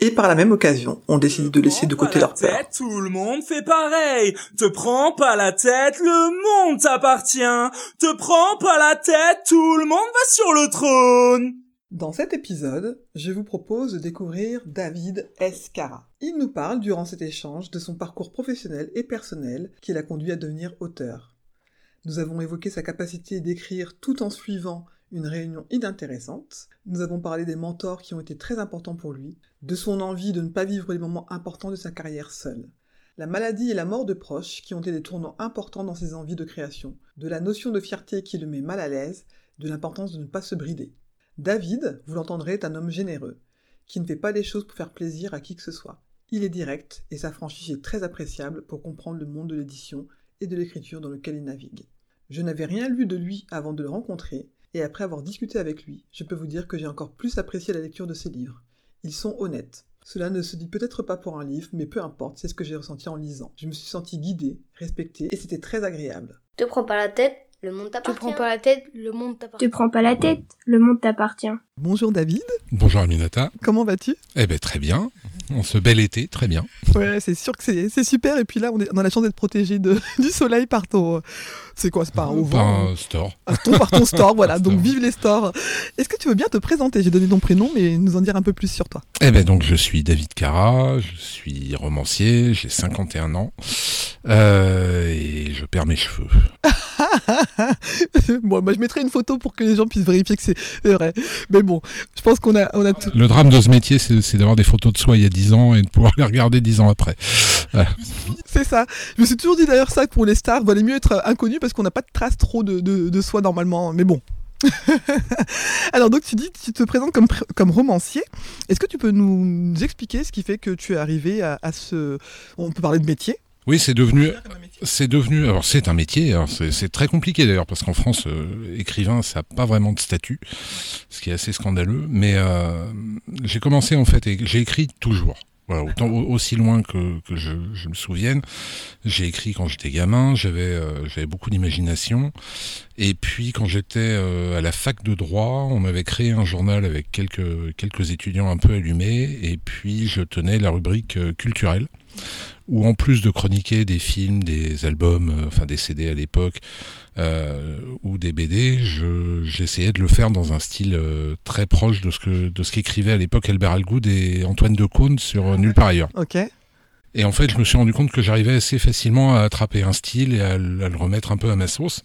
Et par la même occasion, on décide de laisser de côté leur peur. Tout le monde fait pareil. Te prends pas la tête, le monde t'appartient. Te prends pas la tête, tout le monde va sur le trône. Dans cet épisode, je vous propose de découvrir David Escara. Il nous parle durant cet échange de son parcours professionnel et personnel qui l'a conduit à devenir auteur. Nous avons évoqué sa capacité d'écrire tout en suivant une réunion inintéressante. Nous avons parlé des mentors qui ont été très importants pour lui, de son envie de ne pas vivre les moments importants de sa carrière seul. La maladie et la mort de proches qui ont été des tournants importants dans ses envies de création, de la notion de fierté qui le met mal à l'aise, de l'importance de ne pas se brider. David, vous l'entendrez, est un homme généreux, qui ne fait pas les choses pour faire plaisir à qui que ce soit. Il est direct et sa franchise est très appréciable pour comprendre le monde de l'édition et de l'écriture dans lequel il navigue. Je n'avais rien lu de lui avant de le rencontrer, et après avoir discuté avec lui, je peux vous dire que j'ai encore plus apprécié la lecture de ses livres. Ils sont honnêtes. Cela ne se dit peut-être pas pour un livre, mais peu importe, c'est ce que j'ai ressenti en lisant. Je me suis senti guidé, respecté, et c'était très agréable. Te prends pas la tête, le monde Tu t'appartient. prends pas la tête, le monde t'appartient. Tu prends pas la tête, le monde t'appartient. Bonjour David, Bonjour Aminata. comment vas-tu? Eh ben très bien. En ce bel été, très bien. Ouais, c'est sûr que c'est super, et puis là, on, est, on a la chance d'être protégé du soleil par ton... C'est quoi, c'est pas un Par un store. Ah, ton, par ton store, voilà, donc store. vive les stores. Est-ce que tu veux bien te présenter? J'ai donné ton prénom, mais nous en dire un peu plus sur toi. Eh ben donc je suis David Cara, je suis romancier, j'ai 51 ans euh, et je perds mes cheveux. bon, bah, je mettrai une photo pour que les gens puissent vérifier que c'est vrai. Mais bon, je pense qu'on a, on a tout. Le drame de ce métier, c'est d'avoir des photos de soi il y a 10 ans et de pouvoir les regarder 10 ans après. C'est ça. Je me suis toujours dit d'ailleurs ça que pour les stars, il valait mieux être inconnu parce qu'on n'a pas de traces trop de, de, de soi normalement. Mais bon. Alors donc tu dis tu te présentes comme, comme romancier. Est-ce que tu peux nous expliquer ce qui fait que tu es arrivé à, à ce... On peut parler de métier? Oui, c'est devenu, c'est devenu. Alors c'est un métier. alors c'est très compliqué d'ailleurs parce qu'en France, euh, écrivain, ça n'a pas vraiment de statut, ce qui est assez scandaleux. Mais euh, j'ai commencé en fait j'ai écrit toujours. Voilà, autant au- aussi loin que, que je, je me souvienne, j'ai écrit quand j'étais gamin. J'avais euh, j'avais beaucoup d'imagination. Et puis quand j'étais euh, à la fac de droit, on m'avait créé un journal avec quelques quelques étudiants un peu allumés. Et puis je tenais la rubrique culturelle où en plus de chroniquer des films, des albums, euh, enfin des CD à l'époque, euh, ou des BD, je- j'essayais de le faire dans un style euh, très proche de ce que de ce qu'écrivait à l'époque Albert Algoud et Antoine Decaune sur Nulle part ailleurs. Ok. Et en fait, je me suis rendu compte que j'arrivais assez facilement à attraper un style et à, le- à le remettre un peu à ma sauce.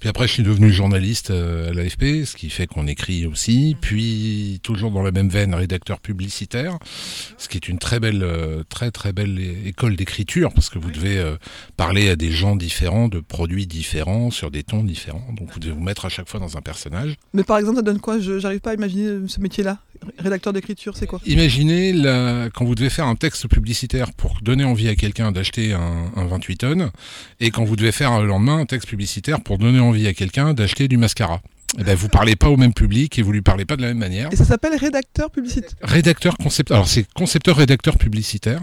Puis après, je suis devenu journaliste euh, à l'AFP, ce qui fait qu'on écrit aussi. Puis, toujours dans la même veine, rédacteur publicitaire, ce qui est une très belle, euh, très très belle école d'écriture, parce que vous devez euh, parler à des gens différents, de produits différents, sur des tons différents. Donc, vous devez vous mettre à chaque fois dans un personnage. Mais par exemple, ça donne quoi? Je J'arrive pas à imaginer ce métier-là. Rédacteur d'écriture, c'est quoi? Imaginez la- quand vous devez faire un texte publicitaire pour donner envie à quelqu'un d'acheter un, un 28 tonnes, et quand vous devez faire le lendemain un texte publicitaire pour donner envie à quelqu'un d'acheter du mascara. Eh ben, vous parlez pas au même public et vous lui parlez pas de la même manière. Et ça s'appelle rédacteur publicitaire? Rédacteur concepteur. Alors c'est concepteur rédacteur publicitaire.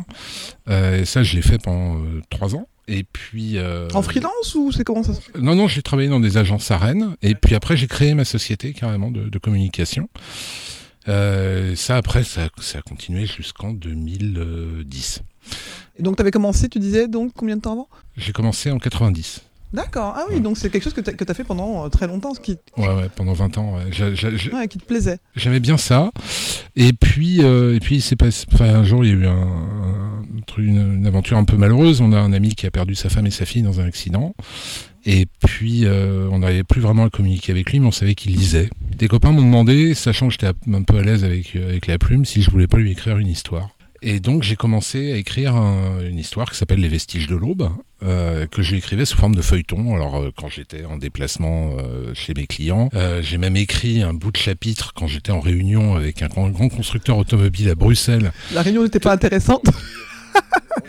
Euh, et ça je l'ai fait pendant euh, trois ans. Et puis. euh, En freelance ou c'est comment ça se fait? Non non j'ai travaillé dans des agences à Rennes. Et puis après j'ai créé ma société carrément de, de communication. Euh, ça après ça, ça a continué jusqu'en 2010. Et donc tu avais commencé, tu disais, donc combien de temps avant? J'ai commencé en 90. D'accord. Ah oui, donc c'est quelque chose que tu as, fait pendant euh, très longtemps, ce qui, Ouais, ouais, pendant 20 ans. ouais. Ouais, qui te plaisait. J'aimais bien ça. Et puis, euh, et puis c'est passé. Enfin, un jour, il y a eu un, un une aventure un peu malheureuse. On a un ami qui a perdu sa femme et sa fille dans un accident. Et puis, euh, on n'arrivait plus vraiment à communiquer avec lui, mais on savait qu'il lisait. Des copains m'ont demandé, sachant que j'étais un peu à l'aise avec, euh, avec la plume, si je voulais pas lui écrire une histoire. Et donc j'ai commencé à écrire un- une histoire qui s'appelle Les Vestiges de l'Aube, euh, que j'écrivais sous forme de feuilleton. Alors euh, quand j'étais en déplacement euh, chez mes clients, Euh, j'ai même écrit un bout de chapitre quand j'étais en réunion avec un grand, grand constructeur automobile à Bruxelles. La réunion n'était pas intéressante?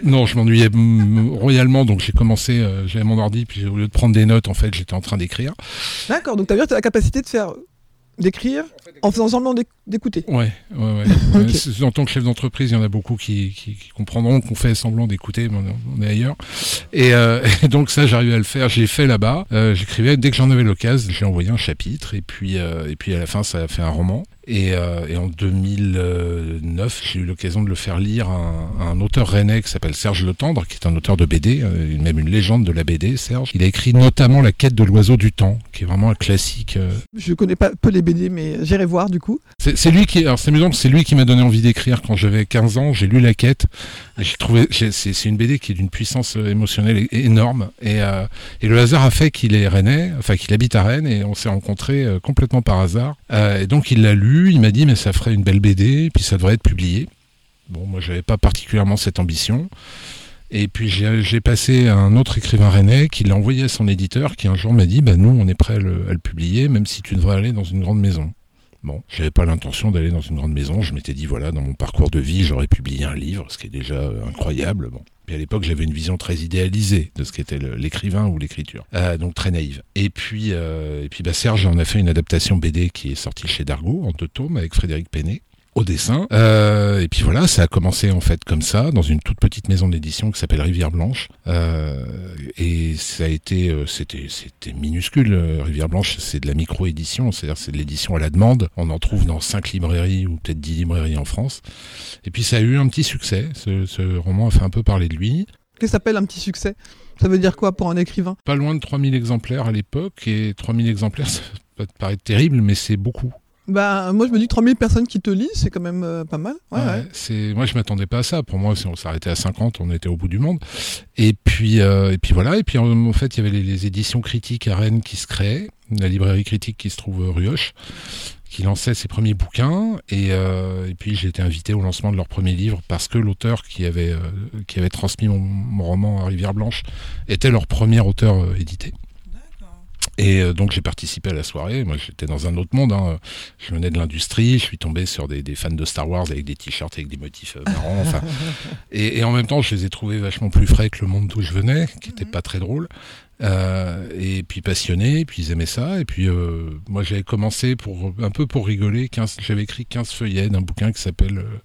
Non, je m'ennuyais royalement, donc j'ai commencé, euh, j'avais mon ordi, puis au lieu de prendre des notes, en fait, j'étais en train d'écrire. D'accord, donc t'as bien la capacité de faire d'écrire en faisant semblant d'éc- d'écouter. Ouais, ouais, ouais. En tant que chef d'entreprise, il y en a beaucoup qui, qui, qui comprendront qu'on fait semblant d'écouter, mais on, on est ailleurs. Et, euh, et donc ça, j'arrivais à le faire. J'ai fait là-bas. Euh, J'écrivais dès que j'en avais l'occasion. J'ai envoyé un chapitre et puis euh, et puis à la fin, ça a fait un roman. Et, euh, et en 2009, j'ai eu l'occasion de le faire lire à un, à un auteur rennais qui s'appelle Serge Le Tendre, qui est un auteur de BD, euh, même une légende de la BD. Serge, il a écrit notamment La quête de l'oiseau du temps, qui est vraiment un classique. euh, Je connais pas peu les BD, mais j'irai voir du coup. c'est lui qui, alors c'est amusant, c'est lui qui m'a donné envie d'écrire quand j'avais 15 ans. J'ai lu La Quête. J'ai trouvé, c'est une BD qui est d'une puissance émotionnelle énorme. Et, euh, et le hasard a fait qu'il est rennais, enfin qu'il habite à Rennes, et on s'est rencontrés complètement par hasard. Euh, et donc il l'a lu, il m'a dit mais ça ferait une belle BD, puis ça devrait être publié. Bon, moi j'avais pas particulièrement cette ambition. Et puis j'ai passé à un autre écrivain rennais qui l'a envoyé à son éditeur, qui un jour m'a dit bah nous on est prêt à le publier, même si tu devrais aller dans une grande maison. J'avais pas l'intention d'aller dans une grande maison. Je m'étais dit, voilà, dans mon parcours de vie, j'aurais publié un livre, ce qui est déjà euh, incroyable. Bon. Puis à l'époque, j'avais une vision très idéalisée de ce qu'était l'écrivain ou l'écriture, Euh, donc très naïve. Et puis, euh, bah, Serge en a fait une adaptation BD qui est sortie chez Dargaud en deux tomes avec Frédéric Penet au dessin. Euh, et puis voilà, ça a commencé en fait comme ça, dans une toute petite maison d'édition qui s'appelle Rivière Blanche. Euh, et ça a été, euh, c'était, c'était minuscule. euh, Rivière Blanche, c'est de la micro-édition, c'est-à-dire c'est de l'édition à la demande. On en trouve dans cinq librairies ou peut-être dix librairies en France. Et puis ça a eu un petit succès. Ce, ce roman a fait un peu parler de lui. Qu'est-ce que ça s'appelle un petit succès? Ça veut dire quoi pour un écrivain? Pas loin de 3000 exemplaires à l'époque. Et 3000 exemplaires, ça peut paraître terrible, mais c'est beaucoup. Bah, moi je me dis 3000 personnes qui te lisent, c'est quand même euh, pas mal. Ouais, Ouais, ouais. C'est moi je m'attendais pas à ça. Pour moi, si on s'arrêtait à 50, on était au bout du monde. Et puis euh, et puis voilà. Et puis en, en fait, il y avait les, les éditions critiques à Rennes qui se créaient, la librairie critique qui se trouve euh, rue Hoche, qui lançait ses premiers bouquins. Et, euh, et puis j'ai été invité au lancement de leur premier livre parce que l'auteur qui avait euh, qui avait transmis mon, mon roman à Rivière Blanche était leur premier auteur édité. Et euh, donc j'ai participé à la soirée. Moi j'étais dans un autre monde. hein. Je venais de l'industrie. Je suis tombé sur des, des fans de Star Wars avec des t-shirts avec des motifs euh, marrants. Enfin, et, et en même temps je les ai trouvés vachement plus frais que le monde d'où je venais, qui était pas très drôle. Euh, et puis passionnés, puis ils aimaient ça. Et puis euh, moi j'avais commencé pour un peu pour rigoler. 15, j'avais écrit 15 feuillets d'un bouquin qui s'appelle euh,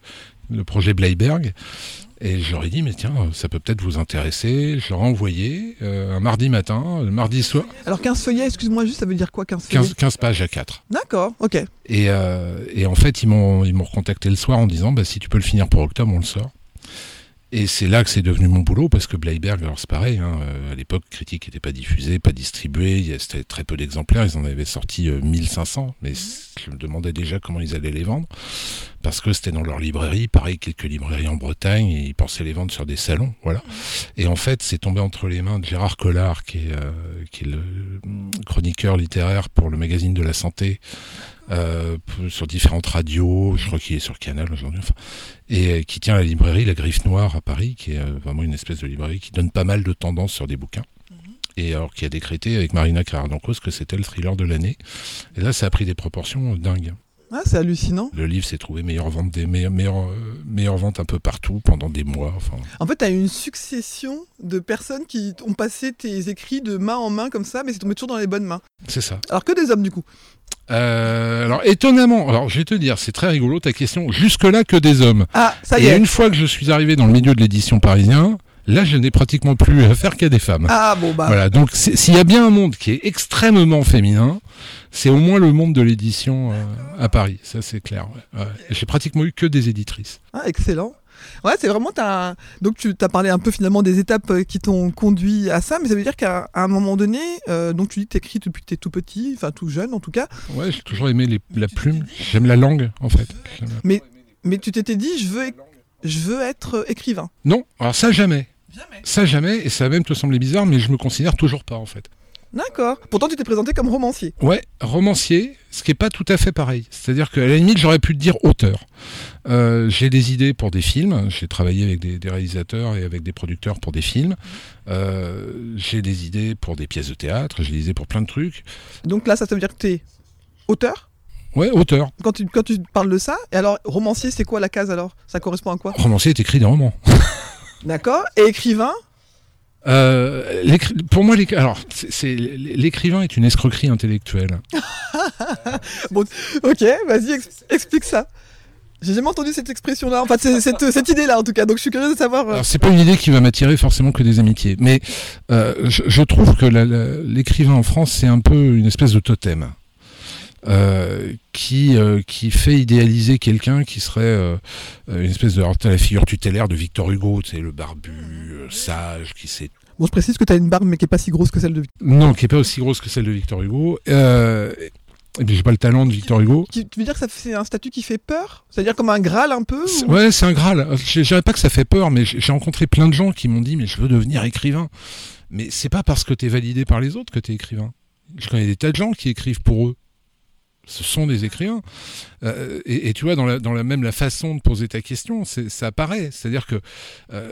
le projet Bleiberg. Et je leur ai dit, mais tiens, ça peut peut-être vous intéresser. Je leur ai envoyé euh, un mardi matin, le mardi soir, Alors 15 feuillets, excuse-moi juste, ça veut dire quoi 15 feuillets 15, 15 pages à 4. D'accord, ok. Et, euh, et en fait, ils m'ont ils m'ont recontacté le soir en disant bah, si tu peux le finir pour octobre, on le sort. Et c'est là que c'est devenu mon boulot parce que Bleiberg, alors c'est pareil, hein, euh, à l'époque, Critique n'était pas diffusé, pas distribué, il y a- c'était très peu d'exemplaires, ils en avaient sorti euh, 1500, mais c- je me demandais déjà comment ils allaient les vendre parce que c'était dans leur librairie, pareil, quelques librairies en Bretagne, et ils pensaient les vendre sur des salons, voilà. Et en fait, c'est tombé entre les mains de Gérard Collard, qui est, euh, qui est le mm, chroniqueur littéraire pour le magazine de la santé, euh, sur différentes radios, je crois qu'il est sur Canal aujourd'hui, enfin, et euh, qui tient la librairie La Griffe Noire à Paris, qui est euh, vraiment une espèce de librairie qui donne pas mal de tendances sur des bouquins. Et alors qui a décrété avec Marina Carrère-Dancos que c'était le thriller de l'année. Et là, ça a pris des proportions dingues. Ah, c'est hallucinant. Le livre s'est trouvé meilleure vente, des meilleures, meilleures, euh, un peu partout pendant des mois. Enfin, En fait, tu as une succession de personnes qui ont passé tes écrits de main en main comme ça, mais c'est tombé toujours dans les bonnes mains. c'est ça. Alors que des hommes du coup. Euh, alors étonnamment, alors je vais te dire, c'est très rigolo ta question. Jusque là que des hommes. Ah, ça y Et est. une fois que je suis arrivé dans le milieu de l'édition parisien, là je n'ai pratiquement plus affaire qu'à des femmes. Ah bon bah. Voilà, donc s'il y a bien un monde qui est extrêmement féminin, c'est au moins le monde de l'édition euh, à Paris, ça c'est clair. ouais. Ouais. Et J'ai pratiquement eu que des éditrices. Ah, excellent. Ouais, c'est vraiment. t'as un- Donc, tu as parlé un peu finalement des étapes euh, qui t'ont conduit à ça, mais ça veut dire qu'à un moment donné, euh, donc tu dis que t'écris depuis que t'es tout petit, enfin tout jeune en tout cas, Ouais, j'ai toujours aimé les- la plume, j'aime la langue en fait. La- mais tu t'étais dit, je veux, je veux être écrivain. Non, alors ça jamais. Ça jamais, et ça va même te sembler bizarre, mais je me considère toujours pas en fait. D'accord. Pourtant, tu t'es présenté comme romancier. Ouais, romancier, ce qui est pas tout à fait pareil. C'est-à-dire qu'à la limite, j'aurais pu te dire auteur. Euh, j'ai des idées pour des films. J'ai travaillé avec des, des, réalisateurs et avec des producteurs pour des films. Euh, j'ai des idées pour des pièces de théâtre. J'ai des idées pour plein de trucs. Donc là, ça veut dire que tu es auteur? Ouais, auteur. Quand tu, quand tu parles de ça, et alors, romancier, c'est quoi la case alors? Ça correspond à quoi? Romancier est écrit des romans. D'accord. Et écrivain? Euh, pour moi, alors, c'est l'écrivain est une escroquerie intellectuelle. bon, ok, vas-y, explique ça. J'ai jamais entendu cette expression-là, enfin cette, cette idée-là en tout cas, donc je suis curieux de savoir. Alors c'est pas une idée qui va m'attirer forcément que des amitiés, mais euh, je, je, trouve que l'écrivain en France c'est un peu une espèce de totem. Euh, qui euh, qui fait idéaliser quelqu'un qui serait euh, une espèce de la figure tutélaire de Victor Hugo, tu sais le barbu sage qui sait Bon, je précise que tu as une barbe mais qui est pas si grosse que celle de Victor Non, qui est pas aussi grosse que celle de Victor Hugo. Euh, et puis j'ai pas le talent de Victor Hugo. Tu, veux dire que c'est un statut qui fait peur? C'est-à-dire comme un Graal un peu Ouais, c'est un Graal. Je dirais pas que ça fait peur, mais j'ai rencontré plein de gens qui m'ont dit mais je veux devenir écrivain. Mais c'est pas parce que tu es validé par les autres que tu es écrivain. Je connais des tas de gens qui écrivent pour eux ce sont des écrivains. Euh, et, tu vois, dans la, même la façon de poser ta question, ça apparaît. C'est-à-dire que euh,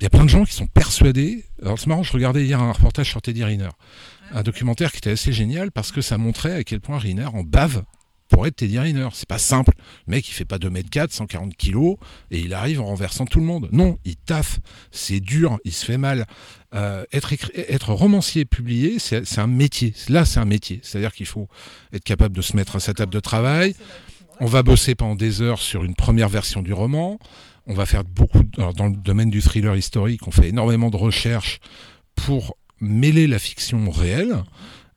il y a plein de gens qui sont persuadés. Alors c'est marrant, je regardais hier un reportage sur Teddy Riner, un documentaire qui était assez génial parce que ça montrait à quel point Riner en bave pour être Teddy Riner. C'est pas simple. Le mec, il fait pas 2m4, 140 kg, et il arrive en renversant tout le monde. Non, il taffe. C'est dur, il se fait mal. Euh, être, être romancier publié, c'est un métier. Là, c'est un métier. C'est-à-dire qu'il faut être capable de se mettre à sa table de travail. On va bosser pendant des heures sur une première version du roman. On va faire beaucoup, dans le domaine du thriller historique, on fait énormément de recherches pour mêler la fiction réelle.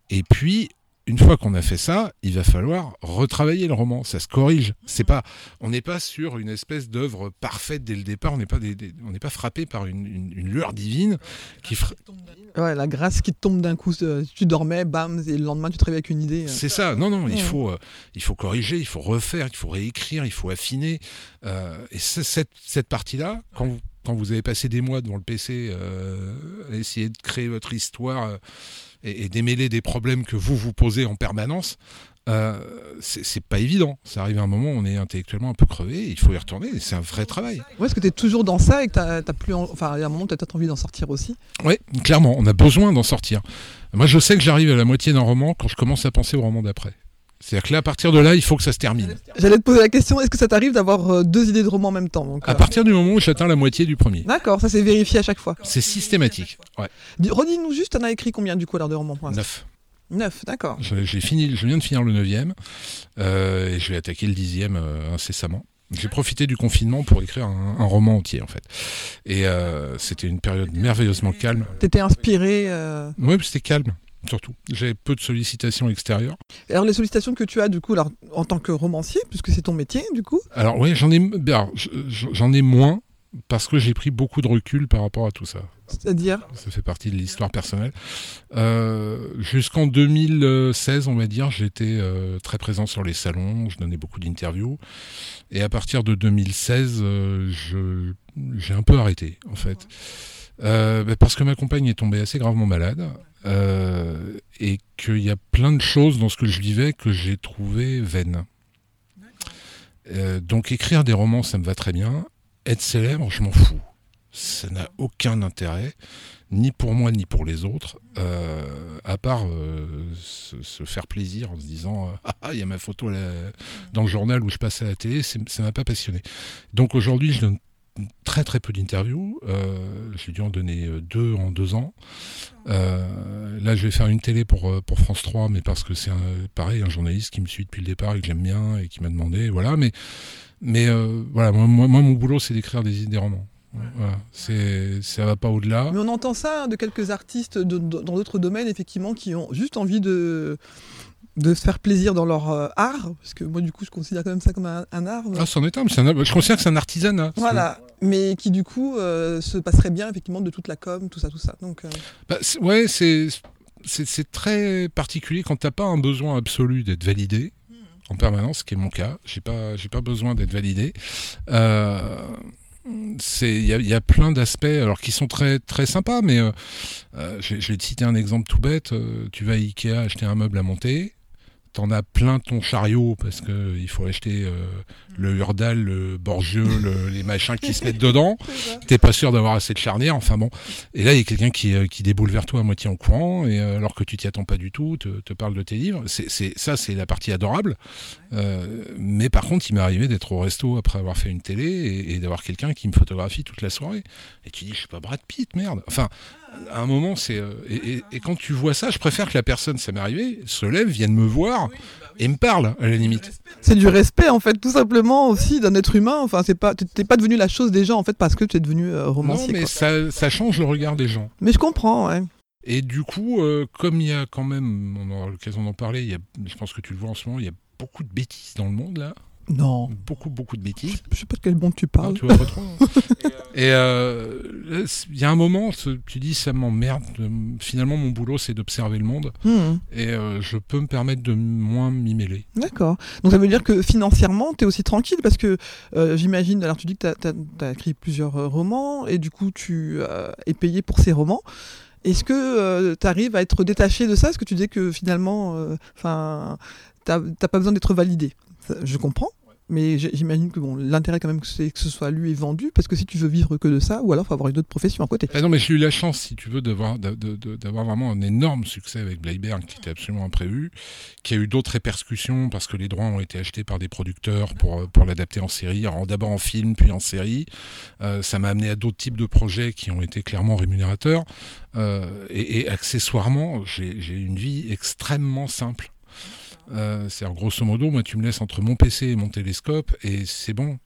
Et puis, une fois qu'on a fait ça, il va falloir retravailler le roman. Ça se corrige. C'est pas, on n'est pas sur une espèce d'œuvre parfaite dès le départ. On n'est pas, on n'est pas frappé par une, une, lueur divine qui. Ouais, la grâce qui tombe d'un coup. Tu dormais, bam, et le lendemain tu te réveilles avec une idée. Euh. C'est ça. Non, non, il faut, euh, il faut corriger, il faut refaire, il faut réécrire, il faut affiner. Euh, et cette, cette partie-là, quand vous, quand vous avez passé des mois devant le PC à essayer de créer votre histoire et, démêler des problèmes que vous vous posez en permanence, euh, c'est pas évident. Ça arrive à un moment où on est intellectuellement un peu crevé, il faut y retourner, c'est un vrai travail. Ouais, est-ce que tu es toujours dans ça et que as plus. Enfin, il y a un moment, tu as peut-être envie d'en sortir aussi? Oui, clairement, on a besoin d'en sortir. Moi, je sais que j'arrive à la moitié d'un roman quand je commence à penser au roman d'après. C'est-à-dire que là, à partir de là, il faut que ça se termine. J'allais te poser la question, est-ce que ça t'arrive d'avoir euh, deux idées de roman en même temps donc, À partir du moment où j'atteins la moitié du premier. D'accord, ça c'est vérifié à chaque fois. C'est systématique, ouais. Redis-nous juste, t'en as écrit combien du coup alors de romans Neuf. Neuf, d'accord. J'ai fini, je viens de finir le neuvième euh, et je vais attaquer le dixième euh, incessamment. J'ai profité du confinement pour écrire un, roman entier en fait. Et c'était une période merveilleusement calme. T'étais inspiré Oui, c'était calme surtout. J'ai peu de sollicitations extérieures. Alors les sollicitations que tu as du coup alors, en tant que romancier, puisque c'est ton métier du coup Alors oui, j'en ai, j'en ai moins parce que j'ai pris beaucoup de recul par rapport à tout ça. C'est-à-dire Ça fait partie de l'histoire personnelle. Euh, jusqu'en 2016, on va dire, j'étais euh, très présent sur les salons, je donnais beaucoup d'interviews. Et à partir de 2016, euh, j'ai un peu arrêté, en fait. Bah, parce que ma compagne est tombée assez gravement malade. Euh, et qu'il y a plein de choses dans ce que je vivais que j'ai trouvé vaines. Euh, donc écrire des romans, ça me va très bien. Être célèbre, je m'en fous. Ça n'a aucun intérêt, ni pour moi ni pour les autres, euh, à part se, faire plaisir en se disant ah, il y a ma photo dans le journal où je passe à la télé, ça m'a pas passionné. Donc aujourd'hui je donne très très peu d'interviews. Euh, j'ai dû en donner euh, deux en deux ans. Euh, là, je vais faire une télé pour, euh, pour France 3, mais parce que c'est pareil, un journaliste qui me suit depuis le départ et que j'aime bien et qui m'a demandé. Voilà, mais, mais voilà, moi, moi, mon boulot, c'est d'écrire des, des romans. Voilà, c'est, ça va pas au-delà. Mais on entend ça hein, de quelques artistes dans d'autres domaines, effectivement, qui ont juste envie de, de se faire plaisir dans leur euh, art, parce que moi du coup je considère quand même ça comme un, art. Ah, c'en est un, mais je considère que c'est un artisanat. Voilà, mais qui du coup euh, se passerait bien effectivement de toute la com, tout ça, tout ça. Donc, euh, bah, ouais, c'est, c'est, très particulier quand t'as pas un besoin absolu d'être validé en permanence, ce qui est mon cas. J'ai pas, j'ai pas besoin d'être validé. c'est il y, a plein d'aspects alors qui sont très très sympas mais je, vais te citer un exemple tout bête tu vas à Ikea acheter un meuble à monter t'en as plein ton chariot parce que il faut acheter euh, le Hurdal, le Borgieux, le- les machins qui se mettent dedans. T'es pas sûr d'avoir assez de charnière. Enfin bon. Et là, il y a quelqu'un qui, euh, qui déboule vers toi à moitié en courant, et euh, alors que tu t'y attends pas du tout, te, te parle de tes livres. C'est, c'est, ça, c'est la partie adorable. Euh, mais par contre, il m'est arrivé d'être au resto après avoir fait une télé et, et d'avoir quelqu'un qui me photographie toute la soirée. Et tu dis, je suis pas Brad Pitt, merde. Enfin, à un moment, c'est. euh, et, et- et quand tu vois ça, je préfère que la personne, ça m'est arrivé, se lève, vienne me voir et me parle, à la limite. C'est du respect en fait, tout simplement aussi d'un être humain. Enfin, c'est pas, t'es- pas devenu la chose des gens en fait parce que tu es devenu euh, Non, romancier. mais quoi. ça, ça change le regard des gens. Mais je comprends, ouais. Et du coup, euh, comme il y a quand même, on aura l'occasion d'en parler, il y a, je pense que tu le vois en ce moment, il y a beaucoup de bêtises dans le monde là. Non, Beaucoup, beaucoup de bêtises. je sais pas de quel bon tu Non, parles. tu vois pas trop. Et euh, il y a un moment, tu dis ça m'emmerde. de- Finalement, mon boulot, c'est d'observer le monde, Hmm, et euh, je peux me permettre de moins m'y mêler. D'accord. Donc ça veut dire que financièrement, tu es aussi tranquille parce que euh, j'imagine, alors tu dis que tu as, écrit plusieurs romans et du coup tu es payé pour ces romans. Est-ce que tu arrives à être détaché de ça? Est-ce que tu dis que finalement, enfin, t'as pas besoin d'être validé? Je comprends. Mais j'imagine que bon, l'intérêt quand même c'est que ce soit lu et vendu, parce que si tu veux vivre que de ça, ou alors faut avoir une autre profession à côté. Ah non, mais j'ai eu la chance, si tu veux, d'avoir vraiment un énorme succès avec Bleiberg, qui était absolument imprévu, qui a eu d'autres répercussions parce que les droits ont été achetés par des producteurs pour, l'adapter en série, d'abord en film, puis en série. Euh, ça m'a amené à d'autres types de projets qui ont été clairement rémunérateurs. Euh, et, et accessoirement, j'ai une vie extrêmement simple. Euh, C'est-à-dire, grosso modo, moi, tu me laisses entre mon PC et mon télescope, et c'est bon.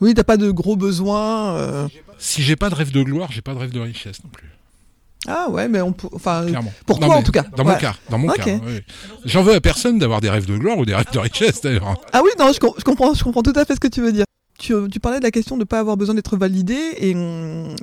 Oui, t'as pas de gros besoins. euh. Si j'ai pas de rêve de gloire, j'ai pas de rêve de richesse non plus. Ah ouais, mais on peut. Enfin, Clairement. pour Non, toi, en tout cas. Dans Ouais. mon cas. Dans mon cas. oui. J'en veux à personne d'avoir des rêves de gloire ou des rêves de richesse d'ailleurs. Ah oui, non, je, com- je comprends, je comprends tout à fait ce que tu veux dire. Tu, tu parlais de la question de ne pas avoir besoin d'être validé et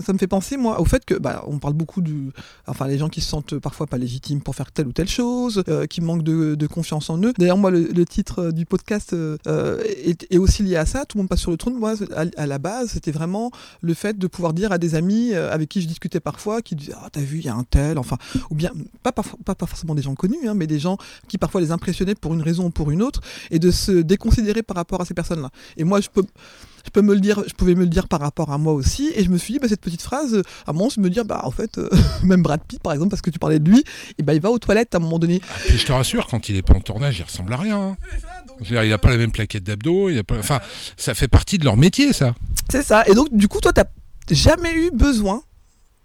ça me fait penser moi au fait que bah, on parle beaucoup du enfin les gens qui se sentent parfois pas légitimes pour faire telle ou telle chose euh, qui manquent de, confiance en eux. D'ailleurs moi le, titre euh, du podcast euh, euh, est, aussi lié à ça. Tout le monde passe sur le trône. Moi à, la base c'était vraiment le fait de pouvoir dire à des amis euh, avec qui je discutais parfois qui disaient ah t'as vu il y a un tel enfin ou bien pas, pas, pas, pas forcément des gens connus hein, mais des gens qui parfois les impressionnaient pour une raison ou pour une autre et de se déconsidérer par rapport à ces personnes là et moi je peux je peux me le dire, je pouvais me le dire par rapport à moi aussi, et je me suis dit, bah, cette petite phrase, euh, à un moment, je me dire, bah, en fait, euh, même Brad Pitt, par exemple, parce que tu parlais de lui, et bah, il va aux toilettes à un moment donné. Ah, Puis je te rassure, quand il est pas en tournage, il ressemble à rien. hein. Dire, il a pas la même plaquette d'abdos, il a pas. Enfin, ça fait partie de leur métier, ça. C'est ça. Et donc, du coup, toi, t'as jamais eu besoin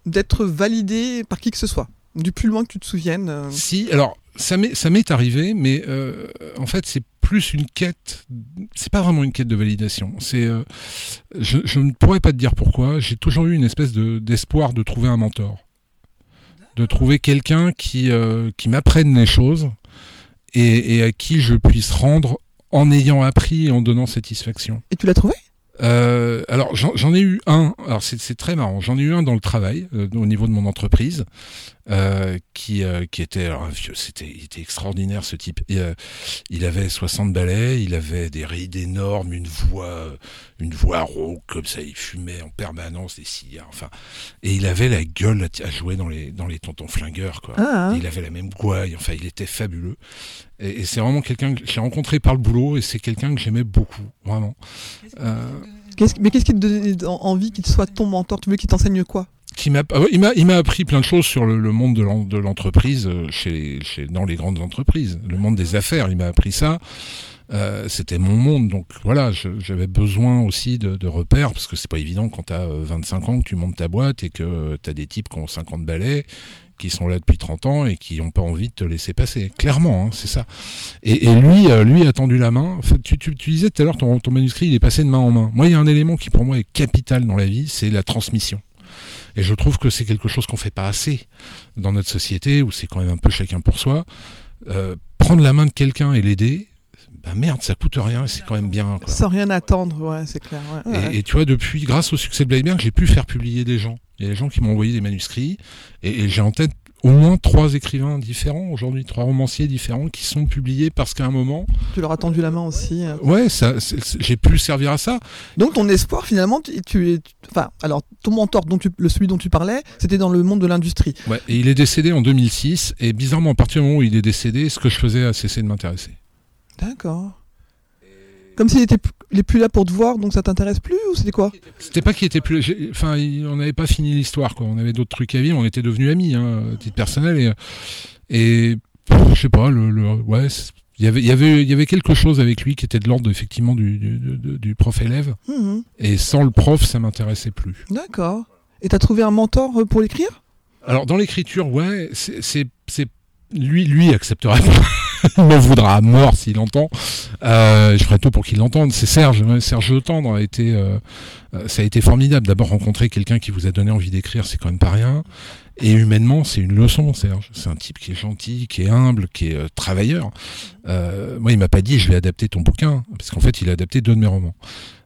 d'être validé par qui que ce soit, du plus loin que tu te souviennes. euh. Si, alors, ça m'est, arrivé, mais euh, en fait, c'est plus une quête. C'est pas vraiment une quête de validation. C'est, euh, je, je ne pourrais pas te dire pourquoi. J'ai toujours eu une espèce de, d'espoir de trouver un mentor, de trouver quelqu'un qui, euh, qui m'apprenne les choses et, et à qui je puisse rendre en ayant appris et en donnant satisfaction. Et tu l'as trouvé? Euh, alors j'en ai eu un. Alors c'est c'est très marrant. J'en ai eu un dans le travail, euh, au niveau de mon entreprise, euh, qui euh, qui était alors, un vieux. C'était il était extraordinaire ce type. Et, euh, il avait 60 balais, il avait des rides énormes, une voix euh, une voix rauque comme ça. Il fumait en permanence des cigares. Enfin, et il avait la gueule à, à jouer dans les dans les tontons flingueurs quoi. Ah, Il avait la même gouaille, enfin il était fabuleux. Et, et c'est vraiment quelqu'un que j'ai rencontré par le boulot et c'est quelqu'un que j'aimais beaucoup, vraiment. Euh, Qu'est-ce- Mais qu'est-ce qui te donnait en- envie qu'il soit ton mentor? Tu veux qu'il t'enseigne quoi? Qui m'a, ah il m'a, il m'a appris plein de choses sur le, le monde de, l'en- de l'entreprise, euh, chez, chez, dans les grandes entreprises, le monde des affaires. Il m'a appris ça. Euh, c'était mon monde, donc voilà, j'avais besoin aussi de, de repères parce que c'est pas évident quand t'as euh, 25 ans que tu montes ta boîte et que t'as des types qui ont 50 balais, qui sont là depuis 30 ans et qui ont pas envie de te laisser passer. Clairement, hein, c'est ça. Et, et lui, euh, lui a tendu la main. Enfin, tu, tu, tu disais tout à l'heure ton, ton manuscrit, il est passé de main en main. Moi, il y a un élément qui pour moi est capital dans la vie, c'est la transmission. Et je trouve que c'est quelque chose qu'on fait pas assez dans notre société, où c'est quand même un peu chacun pour soi. Euh, prendre la main de quelqu'un et l'aider, ben merde, ça coûte rien, et c'est quand même bien. Quoi. Sans rien attendre, ouais, c'est clair. ouais. Ouais. Et, tu vois, depuis, grâce au succès de Bleiberg, j'ai pu faire publier des gens. Il y a des gens qui m'ont envoyé des manuscrits, et, et j'ai en tête au moins trois écrivains différents aujourd'hui, trois romanciers différents qui sont publiés parce qu'à un moment. Tu leur as tendu la main aussi. euh. Ouais, ça, j'ai pu servir à ça. Donc ton espoir finalement, tu, enfin, alors ton mentor, dont tu, le celui dont tu parlais, c'était dans le monde de l'industrie. Ouais, et il est décédé en 2006 et bizarrement à partir du moment où il est décédé, ce que je faisais a cessé de m'intéresser. D'accord. Comme s'il était, il est plus là pour te voir, donc ça t'intéresse plus ou c'était quoi? C'était pas qu'il était plus, enfin, on n'avait pas fini l'histoire, quoi. On avait d'autres trucs à vivre, on était devenus amis, hein, à titre personnel et et je sais pas, le, le ouais, il y avait, il y avait, il y avait quelque chose avec lui qui était de l'ordre effectivement du, du, du- prof élève Mhm. et sans le prof, ça m'intéressait plus. D'accord. Et t'as trouvé un mentor euh, pour l'écrire? Alors dans l'écriture, ouais, c'est- lui, lui acceptera pas. Il voudra à mort s'il entend. Euh, je ferai tout pour qu'il l'entende. C'est Serge, Serge Le Tendre a été, euh, euh, ça a été formidable. D'abord rencontrer quelqu'un qui vous a donné envie d'écrire, c'est quand même pas rien. Et humainement, c'est une leçon, Serge. C'est un type qui est gentil, qui est humble, qui est euh, travailleur. Euh, moi, il m'a pas dit je vais adapter ton bouquin, parce qu'en fait, il a adapté deux de mes romans.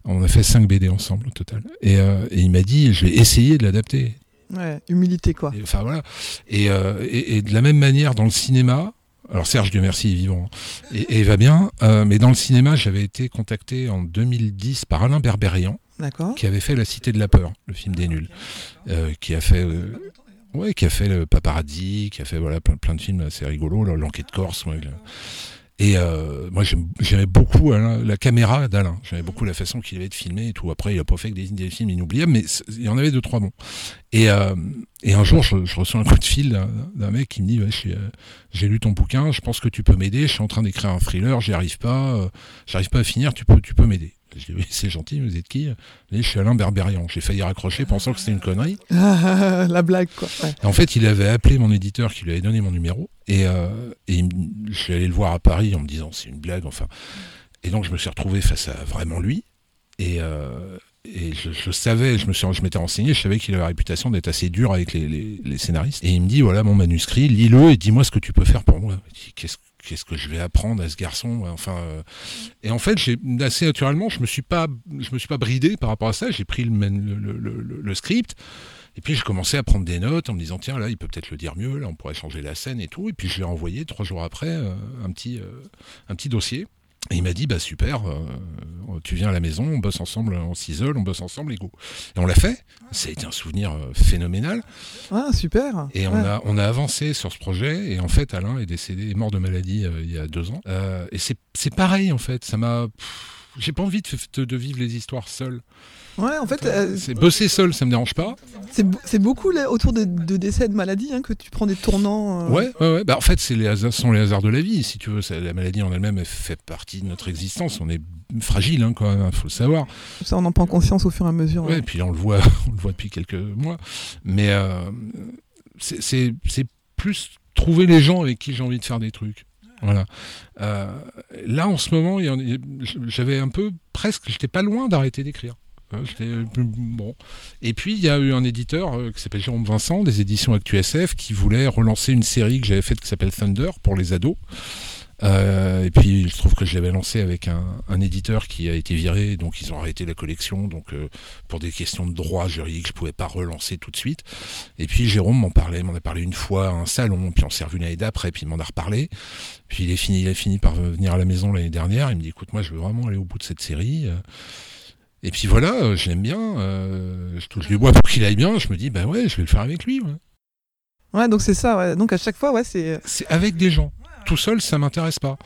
On a fait 5 BD ensemble au total. Et, euh, et il m'a dit je vais essayer de l'adapter. Ouais, humilité quoi. Et, enfin voilà. Et, euh, et, et de la même manière dans le cinéma. Alors Serge, Dieu merci, est vivant hein, et, va bien. euh, mais dans le cinéma, j'avais été contacté en 2010 par Alain Berberian, qui avait fait La Cité de la peur, le film des nuls, euh, qui a fait, euh, ouais, qui a fait le Paparazzi, qui a fait voilà plein, plein de films assez rigolos, l'enquête corse. ouais, et euh, moi, j'aimais beaucoup Alain- la caméra d'Alain. J'aimais beaucoup la façon qu'il avait de filmer et tout. Après, il a pas fait que des, films inoubliables, mais il y en avait deux, trois bons. Et, euh, et un jour, je, reçois un coup de fil d'un- mec qui me dit euh, J'ai lu ton bouquin, je pense que tu peux m'aider. Je suis en train d'écrire un thriller, j'y arrive pas. euh, J'arrive pas à finir, tu peux, tu peux m'aider. Je dis Oui, c'est gentil, vous êtes qui? Je suis Alain Berberian. J'ai failli raccrocher pensant que c'était une connerie. la blague quoi. Ouais. En fait, il avait appelé mon éditeur qui lui avait donné mon numéro. Et, euh, et je suis allé le voir à Paris en me disant c'est une blague, enfin. Et donc, je me suis retrouvé face à vraiment lui. Et, euh, et je, je savais, je me suis, je m'étais renseigné, je savais qu'il avait la réputation d'être assez dur avec les, les- les scénaristes. Et il me dit voilà mon manuscrit, lis-le et dis-moi ce que tu peux faire pour moi. Qu'est-ce qu'est-ce que je vais apprendre à ce garçon Enfin, euh, et en fait, assez naturellement, je me suis pas, je me suis pas bridé par rapport à ça. J'ai pris le, script. Et puis j'ai commencé à prendre des notes en me disant tiens là il peut peut-être le dire mieux là on pourrait changer la scène et tout et puis je lui ai envoyé trois jours après euh, un petit euh, un petit dossier et il m'a dit bah super euh, tu viens à la maison on bosse ensemble on s'isole on bosse ensemble et go et on l'a fait. Ça a été un souvenir euh, phénoménal. Ah super. et on a on a avancé sur ce projet. Et en fait Alain est décédé est mort de maladie euh, il y a deux ans. Euh, et c'est c'est pareil en fait. Ça m'a j'ai pas envie de, vivre les histoires seul Ouais, en fait, euh, c'est bosser seul ça me dérange pas c'est beaucoup là, autour de, de décès de maladies hein, que tu prends des tournants. euh, Ouais, ouais, ouais. Bah, en fait, c'est les hasards, ce sont les hasards de la vie, si tu veux. La maladie en elle-même elle fait partie de notre existence. On est fragile, hein, quand même. Il faut le savoir. Ça, on en prend conscience au fur et à mesure. Ouais, ouais. et puis on le voit, on le voit depuis quelques mois. Mais euh, c'est plus trouver les gens avec qui j'ai envie de faire des trucs. Voilà. Euh, là, en ce moment, j'avais un peu presque, j'étais pas loin d'arrêter d'écrire. Euh, bon. Et puis il y a eu un éditeur euh, qui s'appelle Jérôme Vincent, des éditions ActuSF, qui voulait relancer une série que j'avais faite qui s'appelle Thunder pour les ados. Euh, et puis il se trouve que je l'avais lancé avec un, un éditeur qui a été viré, donc ils ont arrêté la collection. Donc euh, pour des questions de droit juridique, je pouvais pas relancer tout de suite. Et puis Jérôme m'en parlait, m'en a parlé une fois à un salon, puis on s'est revu l'année d'après, puis il m'en a reparlé. Puis il est fini, il a fini par venir à la maison l'année dernière. Il me dit écoute, moi je veux vraiment aller au bout de cette série. Euh, Et puis voilà, euh, je l'aime bien. euh, je touche du bois pour qu'il aille bien. Je me dis bah ouais, je vais le faire avec lui. ouais. Ouais, donc c'est ça. Ouais. Donc à chaque fois, ouais, c'est. C'est avec des gens. Tout seul, ça m'intéresse pas.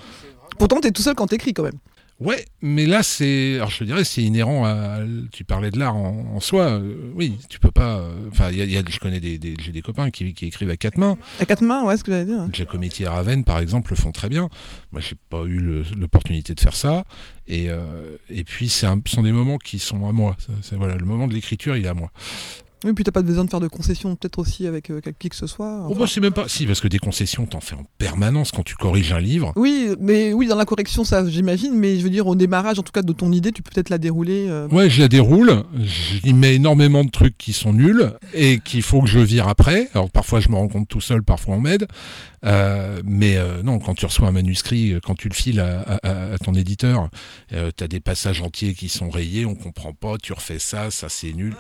Pourtant, t'es tout seul quand t'écris quand même. Ouais, mais là, c'est. Alors, je te dirais, c'est inhérent à. Tu parlais de l'art en, en soi. euh, oui, tu peux pas. euh, Enfin, il y a, il y a- je connais des, des- j'ai des copains qui, qui écrivent à quatre mains. À quatre mains, ouais, ce que j'allais dire. Giacometti et Raven, par exemple, le font très bien. Moi, j'ai pas eu l'opportunité de faire ça. Et, euh, et puis, ce sont des moments qui sont à moi. Voilà, le moment de l'écriture, il est à moi. Oui, puis t'as pas besoin de faire de concessions, peut-être aussi avec euh, qui que ce soit. Oh, enfin. bah, c'est même pas. Si, parce que des concessions, t'en fais en permanence quand tu corriges un livre. Oui, mais oui, dans la correction, ça, j'imagine. Mais je veux dire, au démarrage, en tout cas, de ton idée, tu peux peut-être la dérouler. euh, Ouais, je la déroule, j'y mets énormément de trucs qui sont nuls et qu'il faut que je vire après. Alors parfois je me rends compte tout seul, parfois on m'aide. Euh, mais euh, non, quand tu reçois un manuscrit, euh, quand tu le files à, à- à ton éditeur, euh, tu as des passages entiers qui sont rayés, on comprend pas, tu refais ça, ça c'est nul.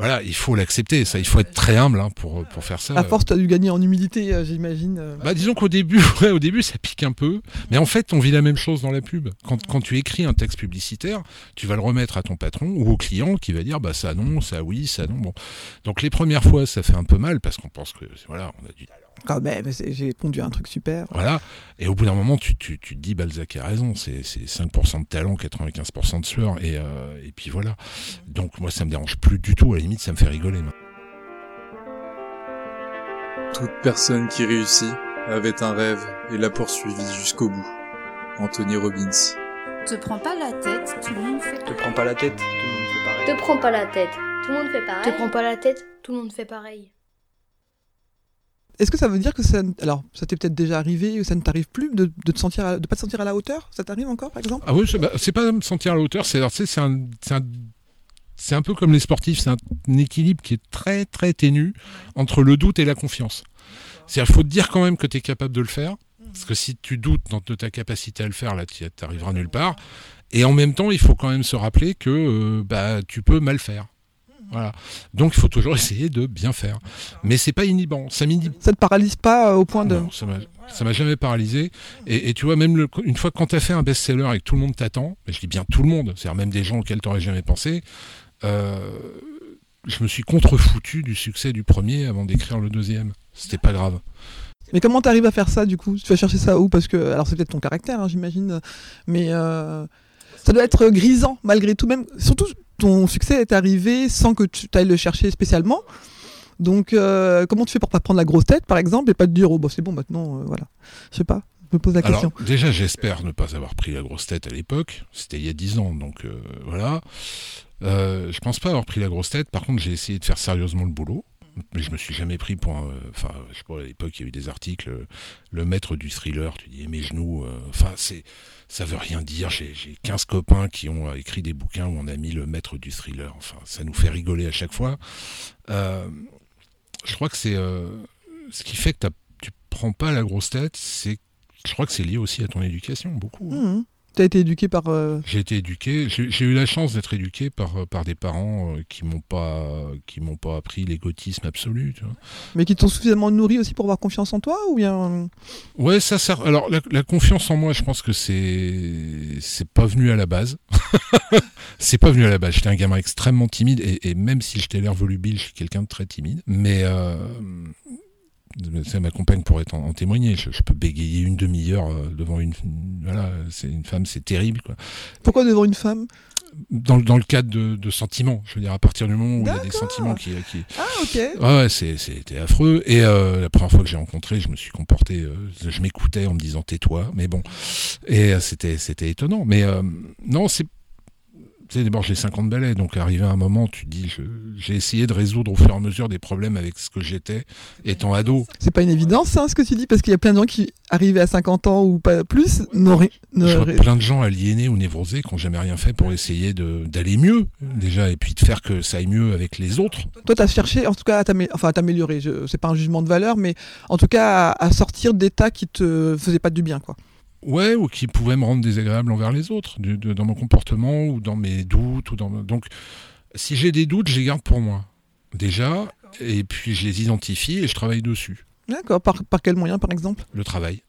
Voilà, il faut l'accepter. Ça, il faut être très humble hein, pour pour faire ça. À force, tu as dû gagner en humilité, euh, j'imagine. euh. Bah, disons qu'au début, ouais, au début, ça pique un peu. Mais en fait, on vit la même chose dans la pub. Quand, quand tu écris un texte publicitaire, tu vas le remettre à ton patron ou au client qui va dire, bah, ça non, ça oui, ça non. Bon. Donc, les premières fois, ça fait un peu mal parce qu'on pense que, voilà, on a du Quand même, c'est- j'ai pondu un truc super. Voilà. Et au bout d'un moment, tu, tu, tu te dis, Balzac a raison, c'est c'est 5% de talent, 95% de sueur, et, euh, et puis voilà. Donc moi, ça me dérange plus du tout, à la limite, ça me fait rigoler. moi. Toute personne qui réussit avait un rêve et l'a poursuivi jusqu'au bout. Anthony Robbins. Te prends pas la tête, tout le monde fait. Te prends pas la tête, tout le monde fait pareil. Te prends pas la tête. Tout le monde fait pareil. Te prends pas la tête, tout le monde fait pareil. Est-ce que ça veut dire que ça. Alors, ça t'est peut-être déjà arrivé ou ça ne t'arrive plus de, de te sentir à- de pas te sentir à la hauteur? Ça t'arrive encore, par exemple? Ah oui, c'est c'est pas me sentir à la hauteur, c'est c'est un, c'est un, c'est peu comme les sportifs, c'est un, équilibre qui est très très ténu entre le doute et la confiance. C'est-à-dire, il faut te dire quand même que tu es capable de le faire, parce que si tu doutes de ta capacité à le faire, là, tu n'arriveras nulle part. Et en même temps, il faut quand même se rappeler que euh, bah, tu peux mal faire. Voilà. Donc, il faut toujours essayer de bien faire. Mais c'est pas inhibant. Ça Ça te paralyse pas euh, au point de. non, ça m'a jamais paralysé. Et, et tu vois, même le- une fois quand tu as fait un best-seller et que tout le monde t'attend, mais je dis bien tout le monde, c'est-à-dire même des gens auxquels tu n'aurais jamais pensé, euh, je me suis contrefoutu du succès du premier avant d'écrire le deuxième. C'était pas grave. Mais comment t'arrives à faire ça du coup? Tu vas chercher ça où? Parce que alors c'est peut-être ton caractère, hein, j'imagine, mais euh, ça doit être grisant malgré tout. Même surtout ton succès est arrivé sans que tu ailles le chercher spécialement. Donc euh, comment tu fais pour pas prendre la grosse tête par exemple et pas te dire oh bah c'est bon maintenant euh, voilà. Je sais pas. Je me pose la Alors, question. déjà, j'espère ne pas avoir pris la grosse tête à l'époque. C'était il y a 10 ans, donc euh, voilà. Je pense pas avoir pris la grosse tête. Par contre, j'ai essayé de faire sérieusement le boulot. Mais je me suis jamais pris pour un. Enfin, je sais pas, à l'époque, il y a eu des articles. le maître du thriller, tu dis, mes genoux. Enfin, c'est. Ça veut rien dire. J'ai j'ai 15 copains qui ont euh, écrit des bouquins où on a mis le maître du thriller. Enfin, ça nous fait rigoler à chaque fois. Euh, je crois que c'est. euh, ce qui fait que tu prends pas la grosse tête, c'est je crois que c'est lié aussi à ton éducation, beaucoup. hein. Mhm. T'as été éduqué par. euh, J'ai été éduqué, j'ai eu la chance d'être éduqué par, euh, par des parents euh, qui m'ont pas qui m'ont pas appris l'égotisme absolu. Tu vois. mais qui t'ont suffisamment nourri aussi pour avoir confiance en toi ou bien Ouais, ça sert. Alors la, la confiance en moi, je pense que c'est c'est pas venu à la base. c'est pas venu à la base. J'étais un gamin extrêmement timide et, et même si j'étais l'air volubile, je suis quelqu'un de très timide. Mais euh, ma compagne pourrait en, en témoigner. Je, je peux bégayer une demi-heure euh, devant une voilà, c'est une femme, c'est terrible quoi. pourquoi devant une femme? Dans, le- dans le cadre de, de sentiments, je veux dire, à partir du moment où il y a des sentiments qui. qui... Ah ok. Ouais, c'était affreux. Et euh, la première fois que j'ai rencontré, je me suis comporté, euh, je m'écoutais en me disant tais-toi, mais bon. Et euh, c'était c'était étonnant. Mais non, c'est. Tu sais, d'abord, j'ai 50 balais, donc arrivé à un moment, tu te dis, j'ai essayé de résoudre au fur et à mesure des problèmes avec ce que j'étais, étant ado. C'est pas une évidence hein, ce que tu dis parce qu'il y a plein de gens qui arrivés à 50 ans ou pas plus n'auraient. Je vois n'auraient- plein de gens aliénés ou névrosés qui n'ont jamais rien fait pour essayer d'aller mieux, déjà, et puis de faire que ça aille mieux avec les autres. Toi, tu as cherché, en tout cas, à t'amé- enfin, à t'améliorer. C'est pas un jugement de valeur, mais en tout cas, à, à sortir d'états qui te faisaient pas du bien, quoi. Ouais, ou qui pouvaient me rendre désagréable envers les autres, de- dans mon comportement ou dans mes doutes. ou dans Donc, si j'ai des doutes, je les garde pour moi, déjà, et puis je les identifie et je travaille dessus. D'accord. Par, par quel moyen, par exemple? Le travail.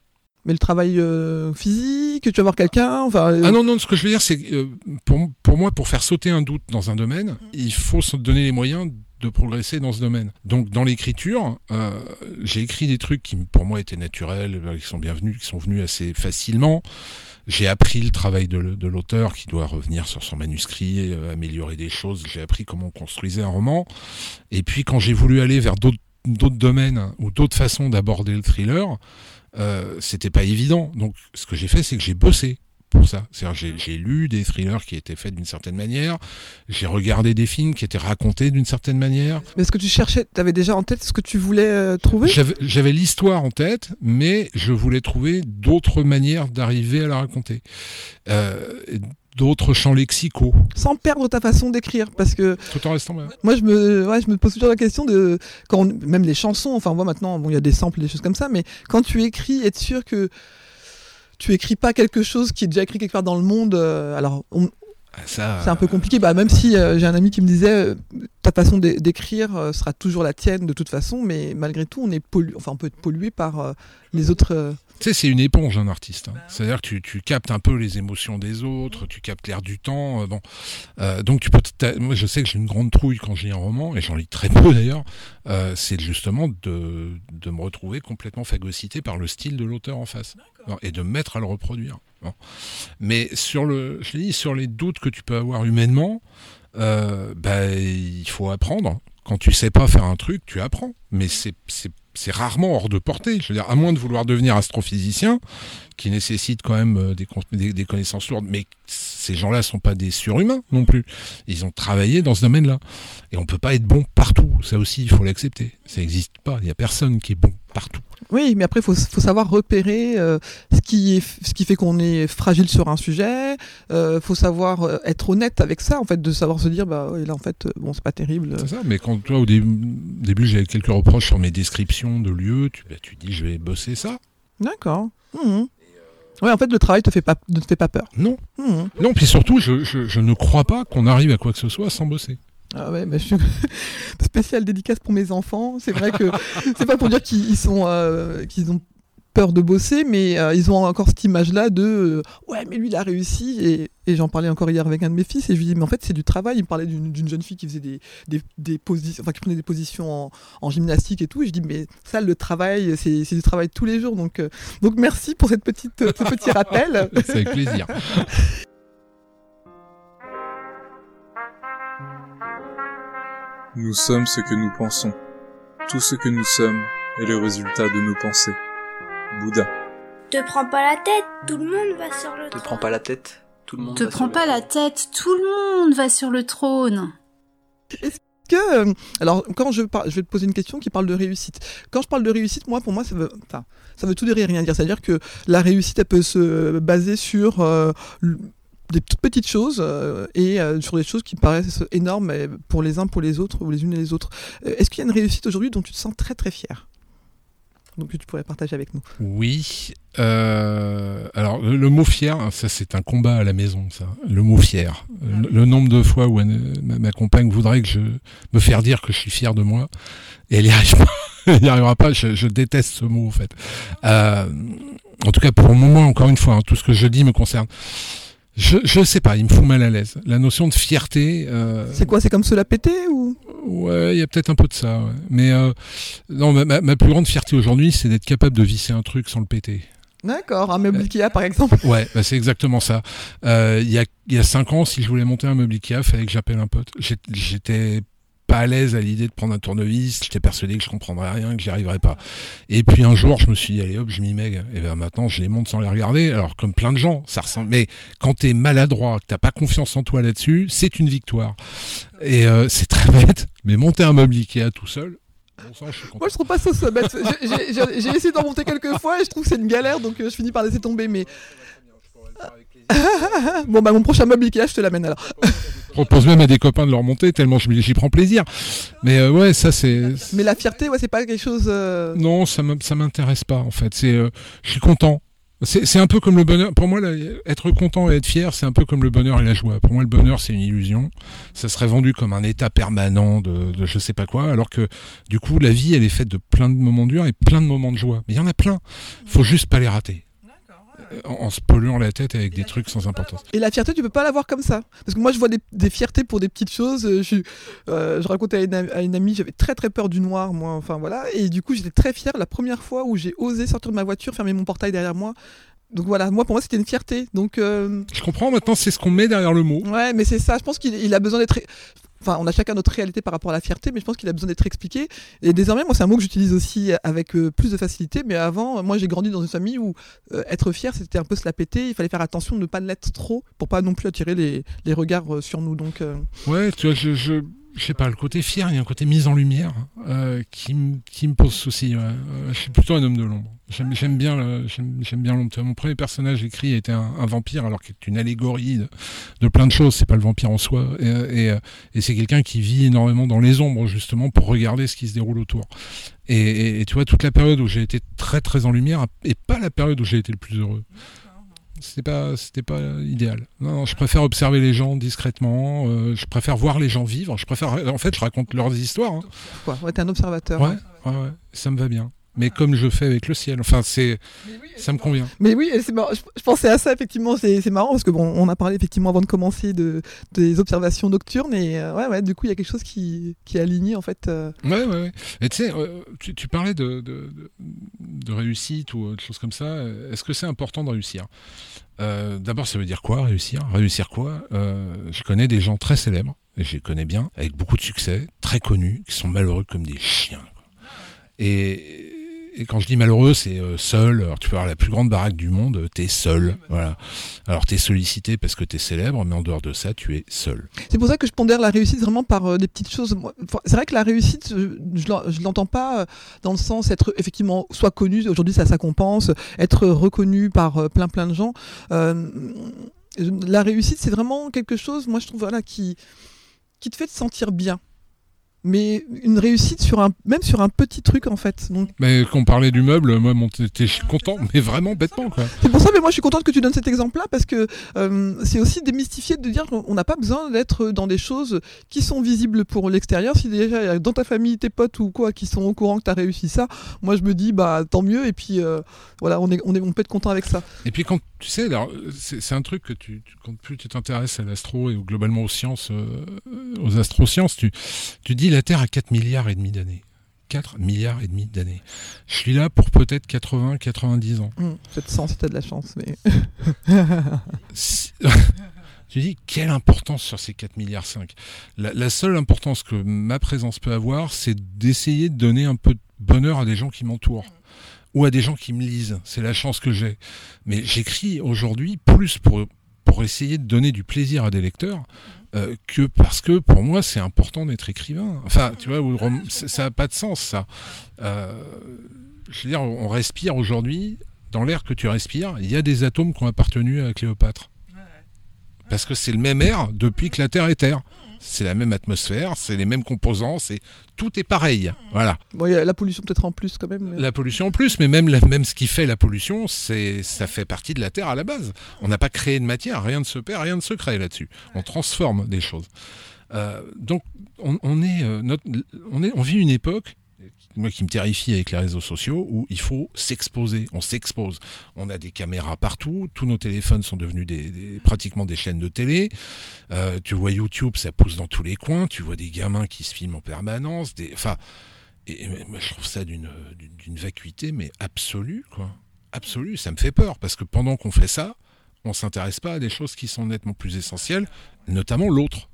Mais le travail euh, physique, tu vas voir quelqu'un, enfin. euh, Ah non, non, ce que je veux dire, c'est que euh, pour, pour moi, pour faire sauter un doute dans un domaine, il faut se donner les moyens de progresser dans ce domaine. Donc, dans l'écriture, euh, j'ai écrit des trucs qui, pour moi, étaient naturels, euh, qui sont bienvenus, qui sont venus assez facilement. J'ai appris le travail de, l'auteur qui doit revenir sur son manuscrit, euh, améliorer des choses. J'ai appris comment on construisait un roman. Et puis, quand j'ai voulu aller vers d'autres domaines ou d'autres façons d'aborder le thriller, c'était pas évident. Donc, ce que j'ai fait, c'est que j'ai bossé pour ça. C'est-à-dire, j'ai, lu des thrillers qui étaient faits d'une certaine manière, j'ai regardé des films qui étaient racontés d'une certaine manière. Mais est-ce que tu cherchais, tu avais déjà en tête ce que tu voulais euh, trouver? J'avais, l'histoire en tête, mais je voulais trouver d'autres manières d'arriver à la raconter. Euh, d'autres champs lexicaux, Sans perdre ta façon d'écrire, parce que tout en restant. moi, je me, ouais, je me pose toujours la question de quand on- même les chansons. Enfin, moi maintenant, bon, il y a des samples, des choses comme ça, mais quand tu écris, être sûr que tu écris pas quelque chose qui est déjà écrit quelque part dans le monde. euh, alors, on- Ah, ça, C'est un peu compliqué, bah, même si euh, j'ai un ami qui me disait euh, ta façon d'é- d'écrire euh, sera toujours la tienne de toute façon, mais malgré tout, on est pollu... enfin, on peut être pollué par euh, les autres. euh, Tu sais, c'est une éponge, un artiste. hein. C'est-à-dire que tu, tu captes un peu les émotions des autres, tu captes l'air du temps. euh, bon. Euh, donc, tu peux. Moi, je sais que j'ai une grande trouille quand je lis un roman, et j'en lis très peu d'ailleurs. euh, c'est justement de, de me retrouver complètement phagocyté par le style de l'auteur en face. Et de me mettre à le reproduire. Mais sur le, je sur les doutes que tu peux avoir humainement, bah, il faut apprendre. Quand tu sais pas faire un truc, tu apprends. Mais c'est rarement hors de portée. Je veux dire, à moins de vouloir devenir astrophysicien, qui nécessite quand même euh, des, con- des- des connaissances lourdes, mais ces gens-là sont pas des surhumains non plus. Ils ont travaillé dans ce domaine-là. Et on peut pas être bon partout. Ça aussi, il faut l'accepter. Ça n'existe pas. Il y a personne qui est bon partout. Oui, mais après, il faut, faut savoir repérer euh, ce, qui est, ce qui fait qu'on est fragile sur un sujet. Il faut savoir euh, être honnête avec ça, en fait, de savoir se dire, bah là, en fait, euh, bon, c'est pas terrible. C'est ça, mais quand toi, au dé- début, j'avais quelques reproches sur mes descriptions de lieux, tu, bah, tu dis, je vais bosser ça. D'accord. Mhm. Ouais, en fait, le travail te fait pas, ne te fait pas peur. Non. Mhm. Non, puis surtout, je, je- je ne crois pas qu'on arrive à quoi que ce soit sans bosser. Ah ouais, bah, je suis spécial dédicace pour mes enfants. C'est vrai que c'est pas pour dire qu'ils ils sont, euh, qu'ils ont peur de bosser, mais euh, ils ont encore cette image-là de euh, ouais, mais lui il a réussi. Et, et j'en parlais encore hier avec un de mes fils et je lui dis mais en fait c'est du travail. Il me parlait d'une jeune fille qui faisait des, des, des positions, enfin qui prenait des positions en, en gymnastique et tout. Et je dis mais ça le travail, c'est c'est du travail tous les jours. Donc euh, donc merci pour cette petite ce petit rappel. C'est avec plaisir. Nous sommes ce que nous pensons. Tout ce que nous sommes est le résultat de nos pensées. Bouddha. Te prends pas la tête, tout le monde va sur le Te trône. prends pas la tête. Tout le monde. Te va sur prends le pas trône. la tête, tout le monde va sur le trône. que euh, alors quand je parle, je vais te poser une question qui parle de réussite. Quand je parle de réussite, moi pour moi ça veut enfin, ça veut tout dire et rien dire. C'est-à-dire que la réussite elle peut se baser sur euh, l- des toutes petites choses euh, et euh, sur des choses qui paraissent énormes pour les uns pour les autres ou les unes et les autres. Euh, Est-ce qu'il y a une réussite aujourd'hui dont tu te sens très très fier donc que tu pourrais partager avec nous. Oui. euh, alors, le, le mot fier, hein, ça c'est un combat à la maison, ça. Le mot fier. Le, le nombre de fois où elle- ma, ma compagne voudrait que je me faire dire que je suis fier de moi, et elle n'y arrive pas. elle n'y arrivera pas. Je, je déteste ce mot, en fait. Euh, en tout cas, pour le moment, encore une fois, hein, tout ce que je dis me concerne. Je, je sais pas, il me fout mal à l'aise. La notion de fierté. euh, C'est quoi C'est comme se la péter ou? Ouais, il y a peut-être un peu de ça. ouais. Mais euh, non, ma, ma- plus grande fierté aujourd'hui, c'est d'être capable de visser un truc sans le péter. D'accord, un meuble Ikea par exemple. Ouais, bah c'est exactement ça. Euh, Il y, a, il y a cinq ans, si je voulais monter un meuble Ikea, fallait que j'appelle un pote. J'étais pas à l'aise à l'idée de prendre un tournevis. J'étais persuadé que je comprendrais rien, que j'y arriverais pas. Et puis un jour, je me suis dit, allez hop, je m'y mets. Et ben maintenant, je les monte sans les regarder. Alors, comme plein de gens, ça ressemble. Mais quand t'es maladroit, que t'as pas confiance en toi là-dessus, c'est une victoire. Et euh, c'est très bête, mais monter un meuble Ikea tout seul, bon sang, je suis content. Moi, je trouve pas ça ça bête. J'ai essayé d'en monter quelques fois et je trouve que c'est une galère, donc euh, je finis par laisser tomber. Mais bon, bah mon prochain meuble Ikea, je te l'amène alors. Je propose même à des copains de leur monter tellement j'y prends plaisir. Mais euh, ouais, ça c'est. Mais la fierté, ouais, c'est pas quelque chose. euh, Non, ça m'intéresse pas en fait. C'est, euh, je suis content. C'est c'est un peu comme le bonheur. Pour moi, là, être content et être fier, c'est un peu comme le bonheur et la joie. Pour moi, le bonheur, c'est une illusion. Ça serait vendu comme un état permanent de, de je sais pas quoi, alors que du coup, la vie, elle est faite de plein de moments durs et plein de moments de joie. Mais il y en a plein. Faut juste pas les rater. En, se polluant la tête avec des trucs sans importance. Et la fierté, tu peux pas l'avoir comme ça. Parce que moi, je vois des, fiertés pour des petites choses. euh, euh, je racontais à une, à une amie, j'avais très très peur du noir, moi. Enfin voilà. Et du coup, j'étais très fière la première fois où j'ai osé sortir de ma voiture, fermer mon portail derrière moi. Donc voilà, moi pour moi c'était une fierté. Donc euh, Je comprends maintenant, c'est ce qu'on met derrière le mot. ouais, mais c'est ça. Je pense qu'il il a besoin d'être. Enfin, on a chacun notre réalité par rapport à la fierté, mais je pense qu'il a besoin d'être expliqué. Et désormais, moi, c'est un mot que j'utilise aussi avec euh, plus de facilité. Mais avant, moi, j'ai grandi dans une famille où euh, être fier, c'était un peu se la péter. Il fallait faire attention de ne pas l'être trop pour pas non plus attirer les, les regards euh, sur nous. Donc, euh, Ouais, tu vois, je, je, je sais pas, le côté fier, il y a un côté mise en lumière euh, qui, qui me pose souci. ouais. Euh, je suis plutôt un homme de l'ombre. J'aime, bien, l'ombre. Mon premier personnage écrit était un, un vampire, alors qu'il est une allégorie de, plein de choses. C'est pas le vampire en soi, et, euh, et c'est quelqu'un qui vit énormément dans les ombres justement pour regarder ce qui se déroule autour. Et, et- et tu vois, toute la période où j'ai été très très en lumière, et pas la période où j'ai été le plus heureux. C'était pas c'était pas idéal. Non, je préfère observer les gens discrètement. Euh, je préfère voir les gens vivre. Je préfère, en fait, je raconte leurs histoires. Hein. Quoi Ouais, t'es un observateur. Ouais, ouais, ouais, ça me va bien mais comme je fais avec le ciel. Enfin, c'est, ça me convient. Mais oui, c'est Je, pensais à ça effectivement. C'est marrant parce que bon, on a parlé effectivement avant de commencer de des observations nocturnes et euh, ouais, ouais, du coup, il y a quelque chose qui, qui est aligné en fait. Euh. Ouais, ouais, ouais. Et tu sais, euh, tu, parlais de, de, de, réussite ou de choses comme ça. Est-ce que c'est important de réussir? D'abord, ça veut dire quoi réussir? Réussir quoi? Je connais des gens très célèbres et je les connais bien, avec beaucoup de succès, très connus, qui sont malheureux comme des chiens. Et et quand je dis malheureux, c'est euh, seul. Alors tu peux avoir la plus grande baraque du monde, t'es seul. Voilà. Alors t'es sollicité parce que t'es célèbre, mais en dehors de ça, tu es seul. C'est pour ça que je pondère la réussite vraiment par euh, des petites choses. C'est vrai que la réussite, je, l'entends pas euh, dans le sens être effectivement soit connu. Aujourd'hui, ça, ça compense. Être reconnu par plein plein de gens. la réussite, c'est vraiment quelque chose. Moi, je trouve voilà qui qui te fait te sentir bien mais une réussite sur un même sur un petit truc en fait. Donc... Mais qu'on parlait du meuble, moi j'étais content, mais vraiment bêtement quoi. C'est pour ça, mais moi je suis contente que tu donnes cet exemple-là parce que euh, c'est aussi démystifier de dire qu'on n'a pas besoin d'être dans des choses qui sont visibles pour l'extérieur. Si déjà dans ta famille, tes potes ou quoi qui sont au courant que tu as réussi ça, moi je me dis bah tant mieux et puis euh, voilà on est, on est on peut être content avec ça. Et puis quand tu sais, c'est un truc que tu, quand plus tu t'intéresses à l'astro et globalement aux sciences, euh, aux astrosciences, tu, tu dis la Terre a 4 milliards et demi d'années. 4 milliards et demi d'années. Je suis là pour peut-être 80, 90 ans. Mmh, peut-être 100 si t'as de la chance, mais. tu dis, quelle importance sur ces 4 milliards 5 la, la seule importance que ma présence peut avoir, c'est d'essayer de donner un peu de bonheur à des gens qui m'entourent ou à des gens qui me lisent. C'est la chance que j'ai. Mais j'écris aujourd'hui plus pour, pour essayer de donner du plaisir à des lecteurs euh, que parce que pour moi c'est important d'être écrivain. Enfin, tu vois, ça n'a pas de sens ça. Euh, je veux dire, on respire aujourd'hui, dans l'air que tu respires, il y a des atomes qui ont appartenu à Cléopâtre. Parce que c'est le même air depuis que la Terre est Terre c'est la même atmosphère, c'est les mêmes composants, c'est tout est pareil. Voilà. Bon, y a la pollution peut-être en plus quand même. La pollution en plus, mais même, même ce qui fait la pollution, c'est ça fait partie de la Terre à la base. On n'a pas créé de matière, rien ne se perd, rien ne se crée là-dessus. On transforme des choses. Euh, donc on, est, euh, notre, on, est, on vit une époque moi qui me terrifie avec les réseaux sociaux, où il faut s'exposer, on s'expose. On a des caméras partout, tous nos téléphones sont devenus des, pratiquement des chaînes de télé. Euh, tu vois YouTube, ça pousse dans tous les coins. Tu vois des gamins qui se filment en permanence. Des, enfin, et, moi je trouve ça d'une d'une vacuité, mais absolue, quoi. Absolue. Ça me fait peur parce que pendant qu'on fait ça, on s'intéresse pas à des choses qui sont nettement plus essentielles, notamment l'autre.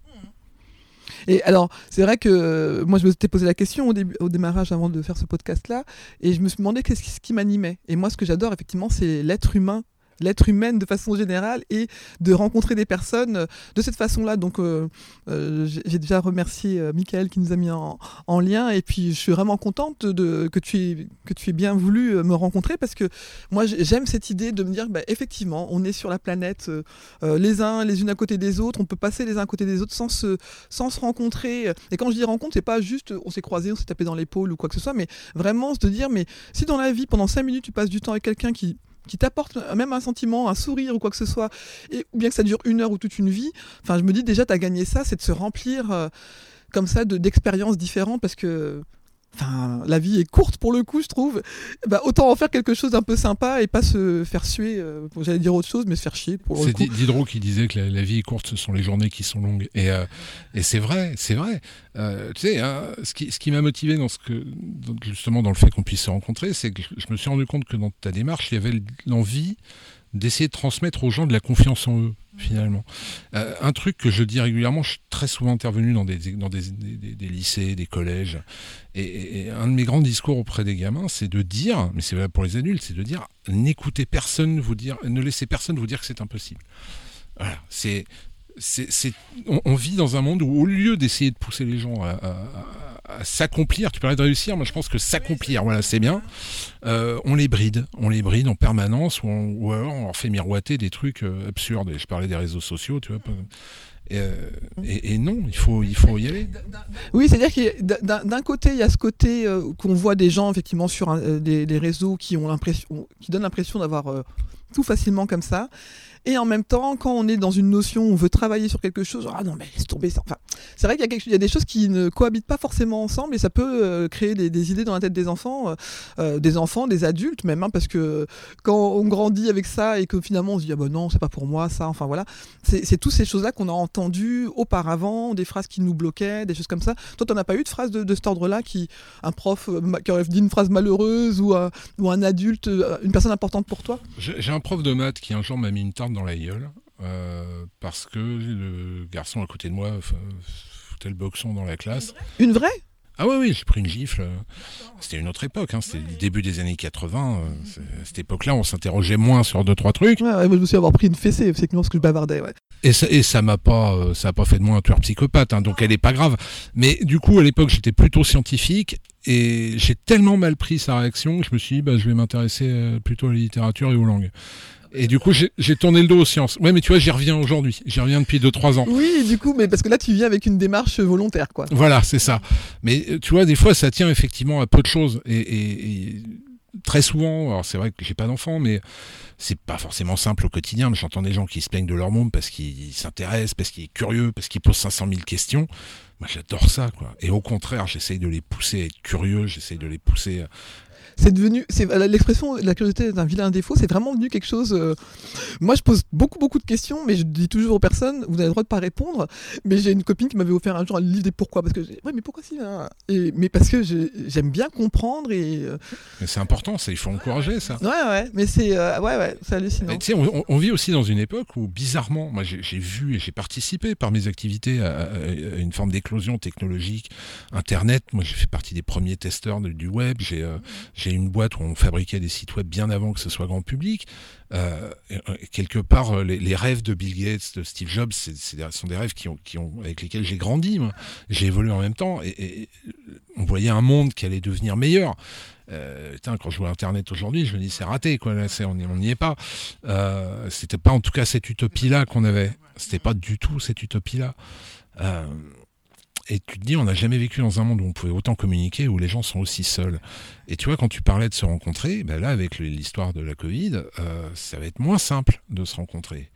Et alors, c'est vrai que euh, moi, je me suis posé la question au, début, au démarrage avant de faire ce podcast-là, et je me suis demandé qu'est-ce qui m'animait. Et moi, ce que j'adore, effectivement, c'est l'être humain l'être humaine de façon générale et de rencontrer des personnes euh, de cette façon-là. Donc, euh, euh, j'ai déjà remercié Michael qui nous a mis en, lien et puis je suis vraiment contente de, que, tu aies, que tu aies bien voulu me rencontrer parce que moi, j'aime cette idée de me dire, bah, effectivement, on est sur la planète les uns les unes à côté des autres, on peut passer les uns à côté des autres sans se, sans se rencontrer. Et quand je dis rencontre, c'est pas juste on s'est croisé, on s'est tapé dans l'épaule ou quoi que ce soit, mais vraiment se dire, mais si dans la vie, pendant 5 minutes, tu passes du temps avec quelqu'un qui qui t'apporte même un sentiment, un sourire ou quoi que ce soit, et, ou bien que ça dure une heure ou toute une vie, enfin je me dis déjà, tu as gagné ça, c'est de se remplir euh, comme ça d'expériences différentes parce que Enfin, la vie est courte pour le coup, je trouve. Bah, autant en faire quelque chose d'un peu sympa et pas se faire suer. Euh, j'allais dire autre chose, mais se faire chier. C'est Diderot qui disait que la, vie est courte, ce sont les journées qui sont longues. Et, euh, et c'est vrai, c'est vrai. Euh, tu sais, hein, ce qui, ce qui m'a motivé dans ce que, justement, dans le fait qu'on puisse se rencontrer, c'est que je me suis rendu compte que dans ta démarche, il y avait l'envie d'essayer de transmettre aux gens de la confiance en eux finalement. Euh, un truc que je dis régulièrement, je suis très souvent intervenu dans des, dans des, lycées, des collèges, et, un de mes grands discours auprès des gamins, c'est de dire, mais c'est valable pour les adultes, c'est de dire, n'écoutez personne vous dire, ne laissez personne vous dire que c'est impossible. Voilà, c'est, c'est, on, vit dans un monde où au lieu d'essayer de pousser les gens à s'accomplir. Tu parlais de réussir, moi je pense que s'accomplir, voilà, c'est bien. Euh, on les bride, on les bride en permanence, ou, on, alors on leur fait miroiter des trucs euh, absurdes. je parlais des réseaux sociaux, tu vois. Euh, et, non, il faut, y aller. Oui, c'est-à-dire que d'un côté, il y a ce côté qu'on voit des gens effectivement sur des, réseaux qui ont qui donnent l'impression d'avoir tout facilement comme ça. Et en même temps, quand on est dans une notion, on veut travailler sur quelque chose, ah non, mais laisse tomber ça. Enfin, c'est vrai qu'il y, a quelque- il y a des choses qui ne cohabitent pas forcément ensemble et ça peut euh, créer des, idées dans la tête des enfants, euh, euh, des enfants, des adultes même, hein, parce que quand on grandit avec ça et que finalement on se dit, ah bah non, c'est pas pour moi ça, enfin voilà. C'est c'est toutes ces choses-là qu'on a entendues auparavant, des phrases qui nous bloquaient, des choses comme ça. Toi, t'en as pas eu de phrases de, cet ordre-là qui, un prof qui aurait dit une phrase malheureuse ou, un- ou un adulte, une personne importante pour toi? Un prof de maths qui un jour m'a mis une tarte dans la gueule euh, parce que le garçon à côté de moi f- foutait le boxon dans la classe. Une vraie? Ah oui, oui, j'ai pris une gifle. C'était une autre époque, hein, c'était le début des années 80. euh, À cette époque-là, on s'interrogeait moins sur deux, trois trucs. Ouais, ouais, moi je me suis avoir pris une fessée, c'est parce que je bavardais. Ouais. Et ça, et ça m'a pas, euh, ça a pas fait de moi un tueur psychopathe, hein, donc elle est pas grave. Mais du coup, à l'époque, j'étais plutôt scientifique et j'ai tellement mal pris sa réaction que je me suis dit, bah, je vais m'intéresser euh, plutôt à la littérature et aux langues. Et du coup, j'ai tourné le dos aux sciences. Ouais, mais tu vois, j'y reviens aujourd'hui. J'y reviens depuis 2-3 ans. Oui, du coup, mais parce que là tu viens avec une démarche volontaire, quoi. Voilà, c'est ça. Mais euh, tu vois, des fois, ça tient effectivement à peu de choses. Et, et- et très souvent, alors c'est vrai que j'ai pas d'enfant, mais c'est pas forcément simple au quotidien. Mais j'entends des gens qui se plaignent de leur monde parce qu'ils s'intéressent, parce qu'ils sont curieux, parce qu'ils posent 500 000 questions. Moi, j'adore ça, quoi. Et au contraire, j'essaye de les pousser à être curieux, j'essaye de les pousser. C'est devenu, c'est l'expression la curiosité est un vilain défaut, c'est vraiment devenu quelque chose. euh, Moi, je pose beaucoup, beaucoup de questions, mais je dis toujours aux personnes, vous avez le droit de pas répondre. Mais j'ai une copine qui m'avait offert un jour un livre des pourquoi, parce que ouais, mais pourquoi si hein? Et, Mais parce que j'aime bien comprendre et euh, Mais c'est important, ça, il faut encourager ça. ouais, ouais, mais c'est euh, ouais, ouais, c'est hallucinant. On, on- vit aussi dans une époque où, bizarrement, moi j'ai vu et j'ai participé par mes activités à, à- à une forme d'éclosion technologique, Internet. Moi j'ai fait partie des premiers testeurs de- du web. J'ai une boîte où on fabriquait des sites web bien avant que ce soit grand public. Euh, quelque part, euh, les, rêves de Bill Gates, de Steve Jobs, des- sont des rêves qui ont, avec lesquels j'ai grandi. J'ai évolué en même temps et, on voyait un monde qui allait devenir meilleur. Euh, quand je vois Internet aujourd'hui, je me dis c'est raté, quoi. Là, c'est- on n'y on n'y est pas. Euh, c'était pas en tout cas cette utopie-là qu'on avait. C'était pas du tout cette utopie-là. Euh, et tu te dis, on n'a jamais vécu dans un monde où on pouvait autant communiquer, où les gens sont aussi seuls. Et tu vois, quand tu parlais de se rencontrer, ben là, avec l'histoire de la Covid, euh, ça va être moins simple de se rencontrer.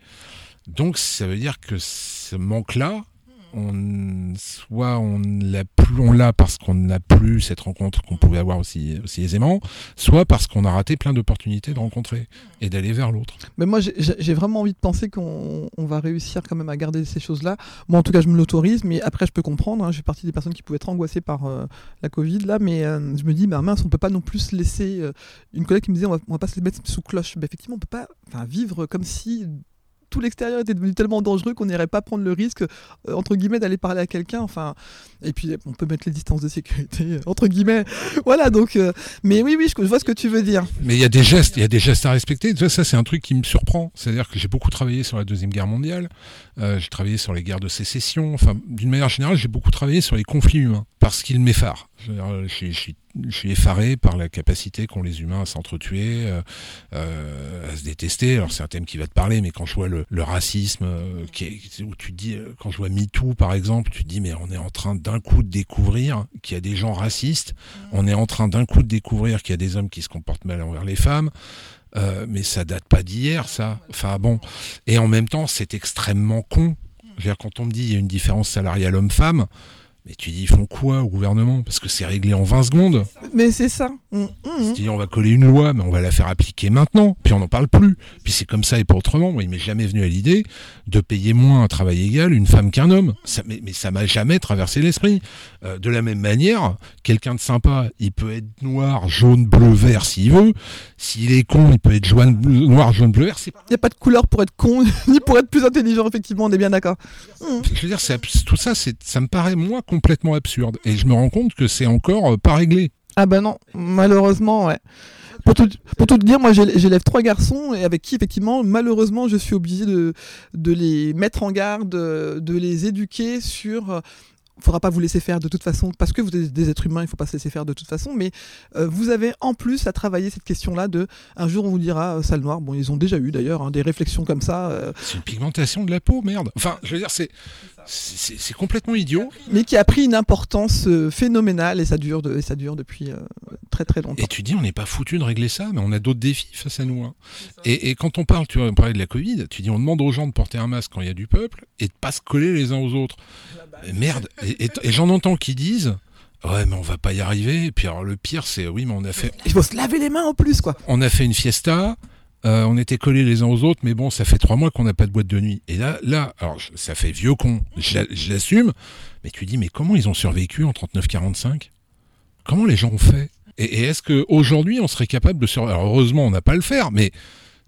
Donc, ça veut dire que ce manque-là, soit on l'a plus, on l'a parce qu'on n'a plus cette rencontre qu'on pouvait avoir aussi, aussi aisément, soit parce qu'on a raté plein d'opportunités de rencontrer et d'aller vers l'autre. Mais moi, j'ai- vraiment envie de penser qu'on on va réussir quand même à garder ces choses-là. Moi, en tout cas, je me l'autorise, mais après, je peux comprendre. hein. je fais partie des personnes qui pouvaient être angoissées par euh, la Covid, là, mais euh, je me dis, bah, mince, on peut pas non plus se laisser. euh, une collègue qui me disait, on va, on va pas se mettre sous cloche. Bah, effectivement, on peut pas vivre comme si tout l'extérieur était devenu tellement dangereux qu'on n'irait pas prendre le risque, euh, entre guillemets, d'aller parler à quelqu'un. Enfin, et puis, on peut mettre les distances de sécurité, entre guillemets. voilà, donc. euh, mais oui, oui, je, vois ce que tu veux dire. Mais il y a des gestes, il y a des gestes à respecter. Ça, c'est un truc qui me surprend. C'est-à-dire que j'ai beaucoup travaillé sur la deuxième guerre mondiale. Euh, j'ai travaillé sur les guerres de sécession. Enfin, d'une manière générale, j'ai beaucoup travaillé sur les conflits humains parce qu'ils m'effarent. Je, suis- je effaré par la capacité qu'ont les humains à s'entretuer, euh, euh, à se détester. Alors c'est un thème qui va te parler, mais quand je vois le, le racisme, euh, qui est, où tu te dis, quand je vois MeToo par exemple, tu te dis mais on est en train d'un coup de découvrir qu'il y a des gens racistes. On est en train d'un coup de découvrir qu'il y a des hommes qui se comportent mal envers les femmes. Euh, mais ça date pas d'hier, ça. Enfin bon. Et en même temps, c'est extrêmement con. Je veux dire, quand on me dit il y a une différence salariale homme-femme, mais tu dis ils font quoi au gouvernement? Parce que c'est réglé en 20 secondes. Mais c'est ça. Mm, mm. Dis on va coller une loi, mais on va la faire appliquer maintenant. Puis on n'en parle plus. Puis c'est comme ça et pas autrement. Moi, il m'est jamais venu à l'idée de payer moins un travail égal une femme qu'un homme. Ça, mais, mais ça m'a jamais traversé l'esprit. Euh, de la même manière, quelqu'un de sympa, il peut être noir, jaune, bleu, vert s'il veut. S'il est con, il peut être jaune, bleu- noir, jaune, bleu, vert. Il n'y a pas de couleur pour être con, ni pour être plus intelligent, effectivement, on est bien d'accord. Mm. Je veux dire, tout ça, c'est, ça me paraît moi complètement absurde. Et je me rends compte que c'est encore euh, pas réglé. Ah bah non, malheureusement, ouais. Pour tout, pour tout te dire, moi j'élève trois garçons et avec qui effectivement, malheureusement, je suis obligé de, de les mettre en garde, de les éduquer sur... euh, faudra pas vous laisser faire de toute façon, parce que vous êtes des êtres humains, il faut pas se laisser faire de toute façon, mais euh, vous avez en plus à travailler cette question-là de un jour on vous dira euh, sale noire, bon ils ont déjà eu d'ailleurs hein, des réflexions comme ça, euh, C'est une pigmentation de la peau, merde. Enfin, je veux dire, c'est, C'est complètement idiot. Mais qui a pris une importance euh, phénoménale et ça dure, de, et ça dure depuis euh, très très longtemps. Et tu dis, on n'est pas foutu de régler ça, mais on a d'autres défis face à nous. Hein. Et, et, quand on parle, tu vois, on parlait de la Covid, tu dis, on demande aux gens de porter un masque quand il y a du peuple et de pas se coller les uns aux autres. Merde. Et, et j'en entends qui disent, Ouais, mais on va pas y arriver. Et puis alors le pire, c'est oui, mais on a fait. Il faut se laver les mains en plus, quoi. On a fait une fiesta. Euh, on était collés les uns aux autres, mais bon, ça fait trois mois qu'on n'a pas de boîte de nuit. Et là, là, alors ça fait vieux con, je l'assume, mais tu dis, mais comment ils ont survécu en 39-45 Comment les gens ont fait? Et, est-ce qu'aujourd'hui, on serait capable de survivre Alors heureusement, on n'a pas le faire, mais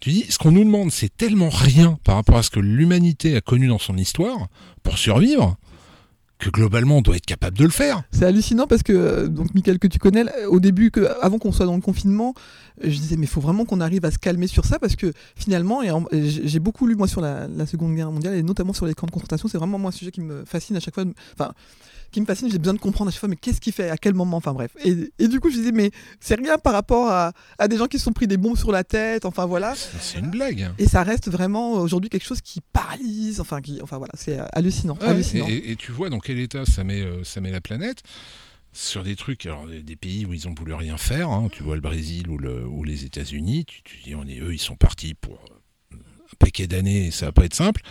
tu dis, ce qu'on nous demande, c'est tellement rien par rapport à ce que l'humanité a connu dans son histoire pour survivre globalement on doit être capable de le faire. C'est hallucinant parce que euh, donc Michael que tu connais au début que avant qu'on soit dans le confinement, je disais mais il faut vraiment qu'on arrive à se calmer sur ça parce que finalement et j'ai beaucoup lu moi sur la, Seconde Guerre mondiale et notamment sur les camps de concentration, c'est vraiment moi un sujet qui me fascine à chaque fois. Qui me fascine, j'ai besoin de comprendre à chaque fois, mais qu'est-ce qu'il fait, à quel moment, enfin bref. Et, et, du coup, je disais, mais c'est rien par rapport à, à, des gens qui se sont pris des bombes sur la tête, enfin voilà. C'est une blague. Et ça reste vraiment aujourd'hui quelque chose qui paralyse, enfin, qui, enfin voilà, c'est hallucinant. hallucinant. Et, et, tu vois dans quel état ça met, euh, ça met la planète sur des trucs, alors des pays où ils ont voulu rien faire, hein, tu vois le Brésil ou, le, ou les États-Unis, tu, tu, dis, on est, eux, ils sont partis pour un paquet d'années et ça va pas être simple,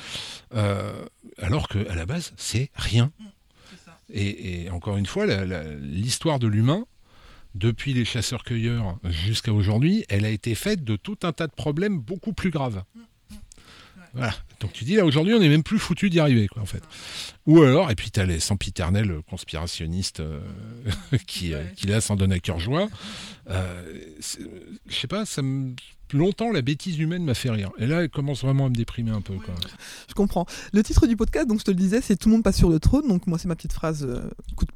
euh, alors qu'à la base, c'est rien. Et, encore une fois, l'histoire de l'humain, depuis les chasseurs-cueilleurs jusqu'à aujourd'hui, elle a été faite de tout un tas de problèmes beaucoup plus graves. Voilà. Donc tu dis là aujourd'hui on n'est même plus foutu d'y arriver quoi en fait. Ou alors et puis tu as les sempiternels conspirationnistes euh, qui, euh, qui là s'en donnent à cœur joie. Euh, je sais pas, ça me longtemps, la bêtise humaine m'a fait rire. Et là, elle commence vraiment à me déprimer un peu. Quoi. Je comprends. Le titre du podcast, donc je te le disais, c'est Tout le monde passe sur le trône. Donc moi, c'est ma petite phrase, euh, coup, de,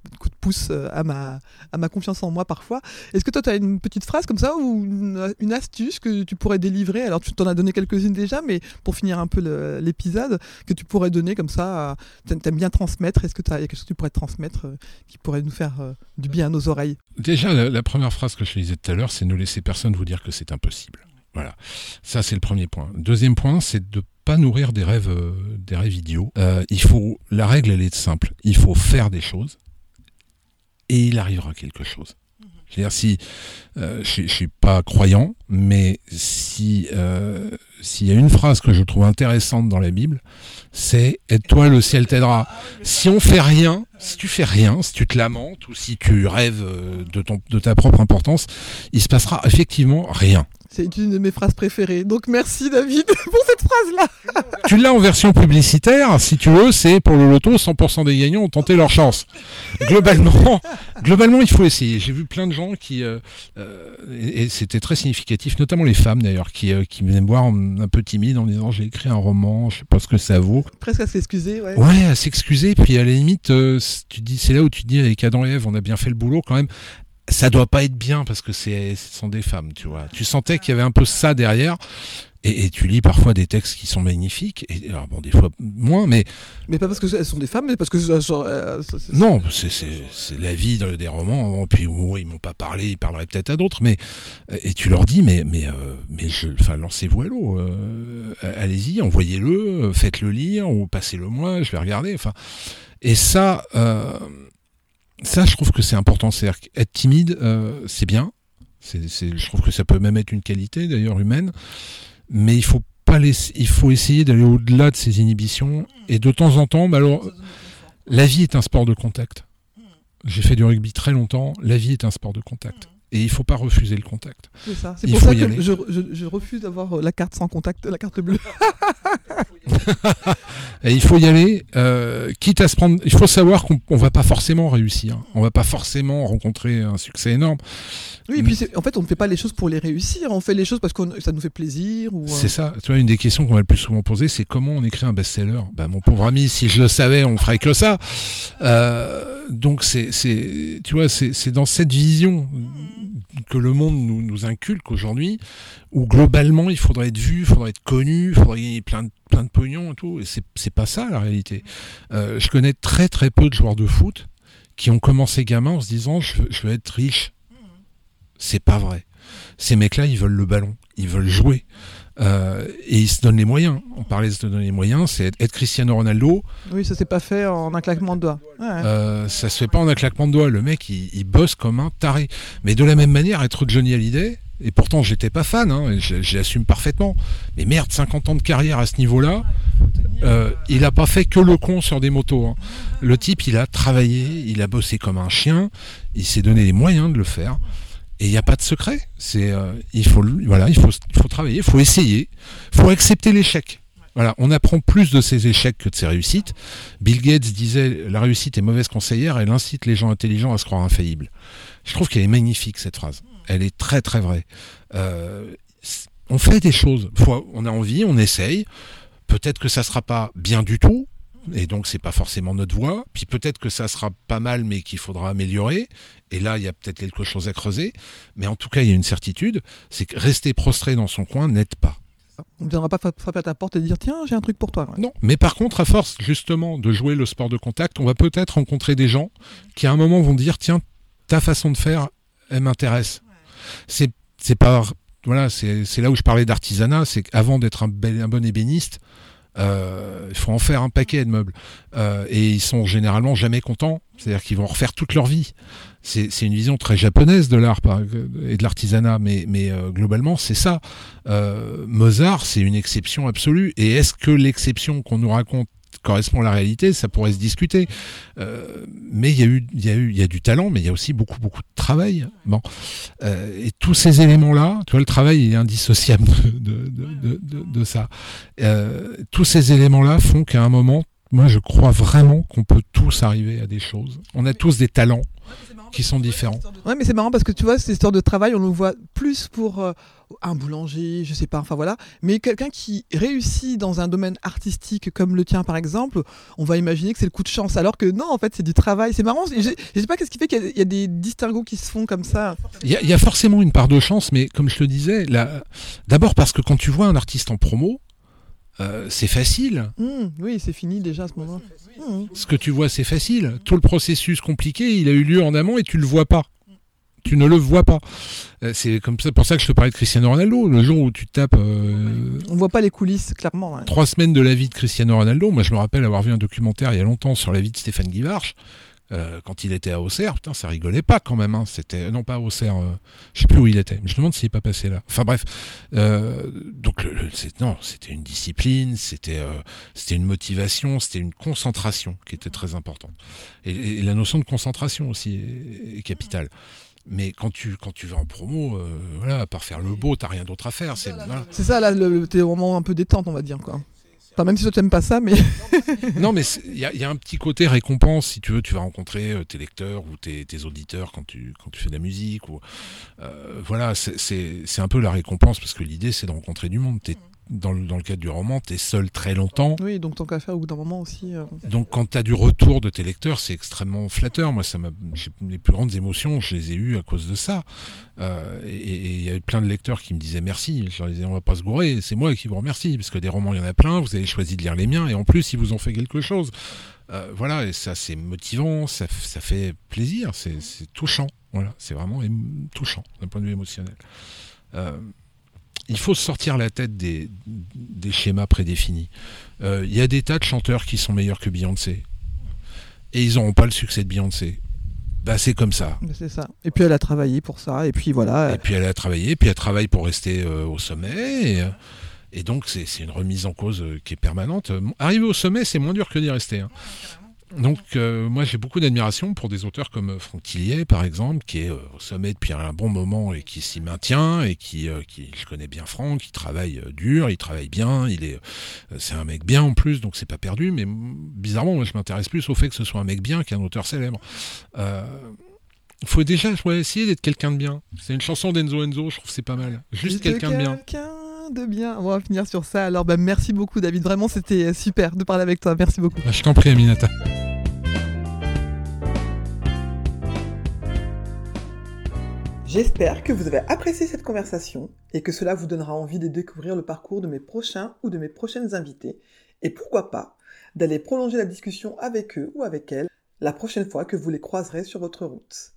euh, à, ma, confiance en moi parfois. Est-ce que toi, tu as une petite phrase comme ça ou une, astuce que tu pourrais délivrer? Alors, tu t'en as donné quelques-unes déjà, mais pour finir un peu l'épisode, que tu pourrais donner comme ça, tu aimes bien transmettre. Est-ce que tu as quelque chose que tu pourrais transmettre euh, qui pourrait nous faire euh, du bien à nos oreilles? Déjà, la, première phrase que je disais tout à l'heure, c'est ne laisser personne vous dire que c'est impossible. Voilà, ça c'est le premier point. Deuxième point, c'est de pas nourrir des rêves, euh, des rêves idiots. Euh, il faut, la règle elle est simple. Il faut faire des choses et il arrivera quelque chose. Je veux dire, si euh, je, je suis pas croyant, mais si euh, s'il y a une phrase que je trouve intéressante dans la Bible, c'est aide-toi, le ciel t'aidera. Si on fait rien, si tu fais rien, si tu te lamentes ou si tu rêves euh, de ton de ta propre importance, il se passera effectivement rien. C'est une de mes phrases préférées. Donc merci David pour cette phrase-là. Tu l'as en version publicitaire, si tu veux, c'est pour le loto, 100% des gagnants ont tenté leur chance. Globalement, globalement, il faut essayer. J'ai vu plein de gens qui, euh, euh, et, et c'était très significatif, notamment les femmes d'ailleurs, qui, euh, qui venaient me voir un peu timide en disant j'ai écrit un roman, je sais pas ce que ça vaut. Presque à s'excuser, ouais. Ouais, à s'excuser. Puis à la limite, euh, tu dis, c'est là où tu dis avec Adam et Ève, on a bien fait le boulot quand même ça doit pas être bien parce que c'est ce sont des femmes, tu vois. Tu sentais qu'il y avait un peu ça derrière. Et, et, tu lis parfois des textes qui sont magnifiques, et alors bon, des fois moins, mais. Mais pas parce qu'elles sont des femmes, mais parce que. Euh, non, c'est la vie des romans, puis oh, ils m'ont pas parlé, ils parleraient peut-être à d'autres, mais. Et tu leur dis, mais, mais, euh, mais je, enfin, lancez-vous à l'eau, euh, allez-y, envoyez-le, faites-le lire, ou passez-le moi, je vais regarder, enfin. Et ça. Euh, ça, je trouve que c'est important. C'est-à-dire être timide, euh, c'est bien. C'est, c'est, je trouve que ça peut même être une qualité, d'ailleurs, humaine. Mais il faut pas laisser, il faut essayer d'aller au-delà de ses inhibitions. Et de temps en temps, bah alors, la vie est un sport de contact. J'ai fait du rugby très longtemps. La vie est un sport de contact. Et il faut pas refuser le contact. C'est pour ça que je, je, je, refuse d'avoir la carte sans contact, la carte bleue. et il faut y aller, euh, quitte à se prendre. Il faut savoir qu'on on va pas forcément réussir. On va pas forcément rencontrer un succès énorme. Oui, et puis en fait, on ne fait pas les choses pour les réussir. On fait les choses parce que ça nous fait plaisir. Ou, euh... C'est ça. Tu vois, une des questions qu'on m'a le plus souvent posées, c'est comment on écrit un best-seller? Bah, mon pauvre ami, si je le savais, on ferait que ça. Euh, donc c'est, tu vois, c'est, c'est dans cette vision que le monde nous, inculque aujourd'hui, où globalement il faudrait être vu, il faudrait être connu, il faudrait gagner plein de, plein de pognon et tout. Et c'est, pas ça la réalité. Euh, je connais très très peu de joueurs de foot qui ont commencé gamin en se disant je je veux être riche. C'est pas vrai. Ces mecs-là, ils veulent le ballon, ils veulent jouer. Euh, et il se donne les moyens. On parlait de se donner les moyens, c'est être, Cristiano Ronaldo. Oui, ça s'est pas fait en un claquement de doigts. Euh, ça se fait pas en un claquement de doigts. Le mec, il, bosse comme un taré. Mais de la même manière, être Johnny Hallyday, et pourtant j'étais pas fan, hein, j'assume parfaitement. Mais merde, 50 ans de carrière à ce niveau-là, euh, il a pas fait que le con sur des motos. Hein. Le type, il a travaillé, il a bossé comme un chien, il s'est donné les moyens de le faire. Et il n'y a pas de secret. C'est, euh, il faut, voilà, il faut, il faut travailler, il faut essayer, il faut accepter l'échec. Voilà, on apprend plus de ses échecs que de ses réussites. Bill Gates disait la réussite est mauvaise conseillère, elle incite les gens intelligents à se croire infaillibles. Je trouve qu'elle est magnifique cette phrase. Elle est très très vraie. Euh, on fait des choses, on a envie, on essaye. Peut-être que ça sera pas bien du tout, et donc c'est pas forcément notre voie. Puis peut-être que ça sera pas mal, mais qu'il faudra améliorer. Et là, il y a peut-être quelque chose à creuser. Mais en tout cas, il y a une certitude, c'est que rester prostré dans son coin n'aide pas. On ne viendra pas frapper à ta porte et dire tiens, j'ai un truc pour toi. Non, mais par contre, à force justement de jouer le sport de contact, on va peut-être rencontrer des gens qui à un moment vont dire tiens, ta façon de faire, elle m'intéresse. C'est voilà, c'est là où je parlais d'artisanat, c'est qu'avant d'être un, un bon ébéniste, euh, il faut en faire un paquet de meubles. Euh, et ils sont généralement jamais contents. C'est-à-dire qu'ils vont refaire toute leur vie. C'est une vision très japonaise de l'art et de l'artisanat, mais, mais euh, globalement, c'est ça. Mozart, c'est une exception absolue. Et est-ce que l'exception qu'on nous raconte correspond à la réalité, ça pourrait se discuter. Euh, mais il y a eu, il y a eu, il y a du talent, mais il y a aussi beaucoup, beaucoup de travail. Bon, euh, et tous ces éléments-là, tu vois, le travail est indissociable de, de, de, de ça. Euh, tous ces éléments-là font qu'à un moment, moi, je crois vraiment qu'on peut tous arriver à des choses. On a tous des talents qui sont différents. Ouais, mais c'est marrant parce que tu vois, cette histoire de travail, on le voit plus pour un boulanger, je sais pas, enfin voilà. Mais quelqu'un qui réussit dans un domaine artistique comme le tien, par exemple, on va imaginer que c'est le coup de chance. Alors que non, en fait, c'est du travail. C'est marrant. Je, je sais pas qu'est-ce qui fait qu'il y, a des distinguos qui se font comme ça? Il y, a forcément une part de chance, mais comme je le disais, d'abord parce que quand tu vois un artiste en promo, euh, c'est facile. Mmh, oui, c'est fini déjà à ce moment. Mmh. Ce que tu vois, c'est facile. Tout le processus compliqué, il a eu lieu en amont et tu le vois pas. Tu ne le vois pas. Euh, c'est comme ça, pour ça que je te parlais de Cristiano Ronaldo. Le jour où tu tapes. Euh, On voit pas les coulisses, clairement. Trois semaines de la vie de Cristiano Ronaldo. Moi, je me rappelle avoir vu un documentaire il y a longtemps sur la vie de Stéphane Guivarch. Euh, quand il était à Auxerre, putain, ça rigolait pas quand même. Hein. C'était non pas à Auxerre, euh, je sais plus où il était. Mais je me demande s'il n'est pas passé là. Enfin bref, euh, donc le, non, c'était une discipline, c'était c'était une motivation, c'était une concentration qui était très importante. Et, la notion de concentration aussi est, capitale. Mais quand tu, quand tu vas en promo, voilà, à part faire le beau, t'as rien d'autre à faire. C'est ça, là, le, t'es vraiment un peu détente, on va dire, quoi même si toi t'aimes pas ça, mais. non, mais il y, a un petit côté récompense, si tu veux, tu vas rencontrer euh, tes lecteurs ou tes, auditeurs quand tu, quand tu fais de la musique. Ou, euh, voilà, c'est un peu la récompense parce que l'idée c'est de rencontrer du monde dans le, dans le cadre du roman, tu es seul très longtemps. Oui, donc tant qu'à faire au bout d'un moment aussi. Euh. Donc quand tu as du retour de tes lecteurs, c'est extrêmement flatteur. Moi, ça m'a, les plus grandes émotions, je les ai eues à cause de ça. Euh, et il y a eu plein de lecteurs qui me disaient merci. Je leur disais, on va pas se gourer, c'est moi qui vous remercie, parce que des romans, il y en a plein, vous avez choisi de lire les miens, et en plus, ils vous ont fait quelque chose. Euh, voilà, et ça, c'est motivant, ça, ça fait plaisir, c'est touchant. Voilà, c'est vraiment touchant d'un point de vue émotionnel. Il faut sortir la tête des, schémas prédéfinis. Il euh, y a des tas de chanteurs qui sont meilleurs que Beyoncé. Et ils n'auront pas le succès de Beyoncé. Bah, c'est comme ça. C'est ça. Et puis elle a travaillé pour ça. Et puis voilà. Et puis elle a travaillé. Puis elle travaille pour rester euh, au sommet. Et, donc c'est une remise en cause euh, qui est permanente. Arriver au sommet, c'est moins dur que d'y rester. Hein. Donc euh, moi j'ai beaucoup d'admiration pour des auteurs comme euh, Franck Tillier par exemple, qui est euh, au sommet depuis un bon moment et qui s'y maintient et qui, qui, je connais bien Franck, il travaille dur, il travaille bien, il est, c'est un mec bien en plus, donc c'est pas perdu. Mais bizarrement moi je m'intéresse plus au fait que ce soit un mec bien qu'un auteur célèbre. Il faut déjà essayer d'être quelqu'un de bien. C'est une chanson d'Enzo Enzo, je trouve c'est pas mal. Juste quelqu'un de bien de bien. On va finir sur ça. Alors, bah, merci beaucoup, David. Vraiment, c'était super de parler avec toi. Merci beaucoup. Bah, je t'en prie, Aminata. J'espère que vous avez apprécié cette conversation et que cela vous donnera envie de découvrir le parcours de mes prochains ou de mes prochaines invités et pourquoi pas d'aller prolonger la discussion avec eux ou avec elles la prochaine fois que vous les croiserez sur votre route.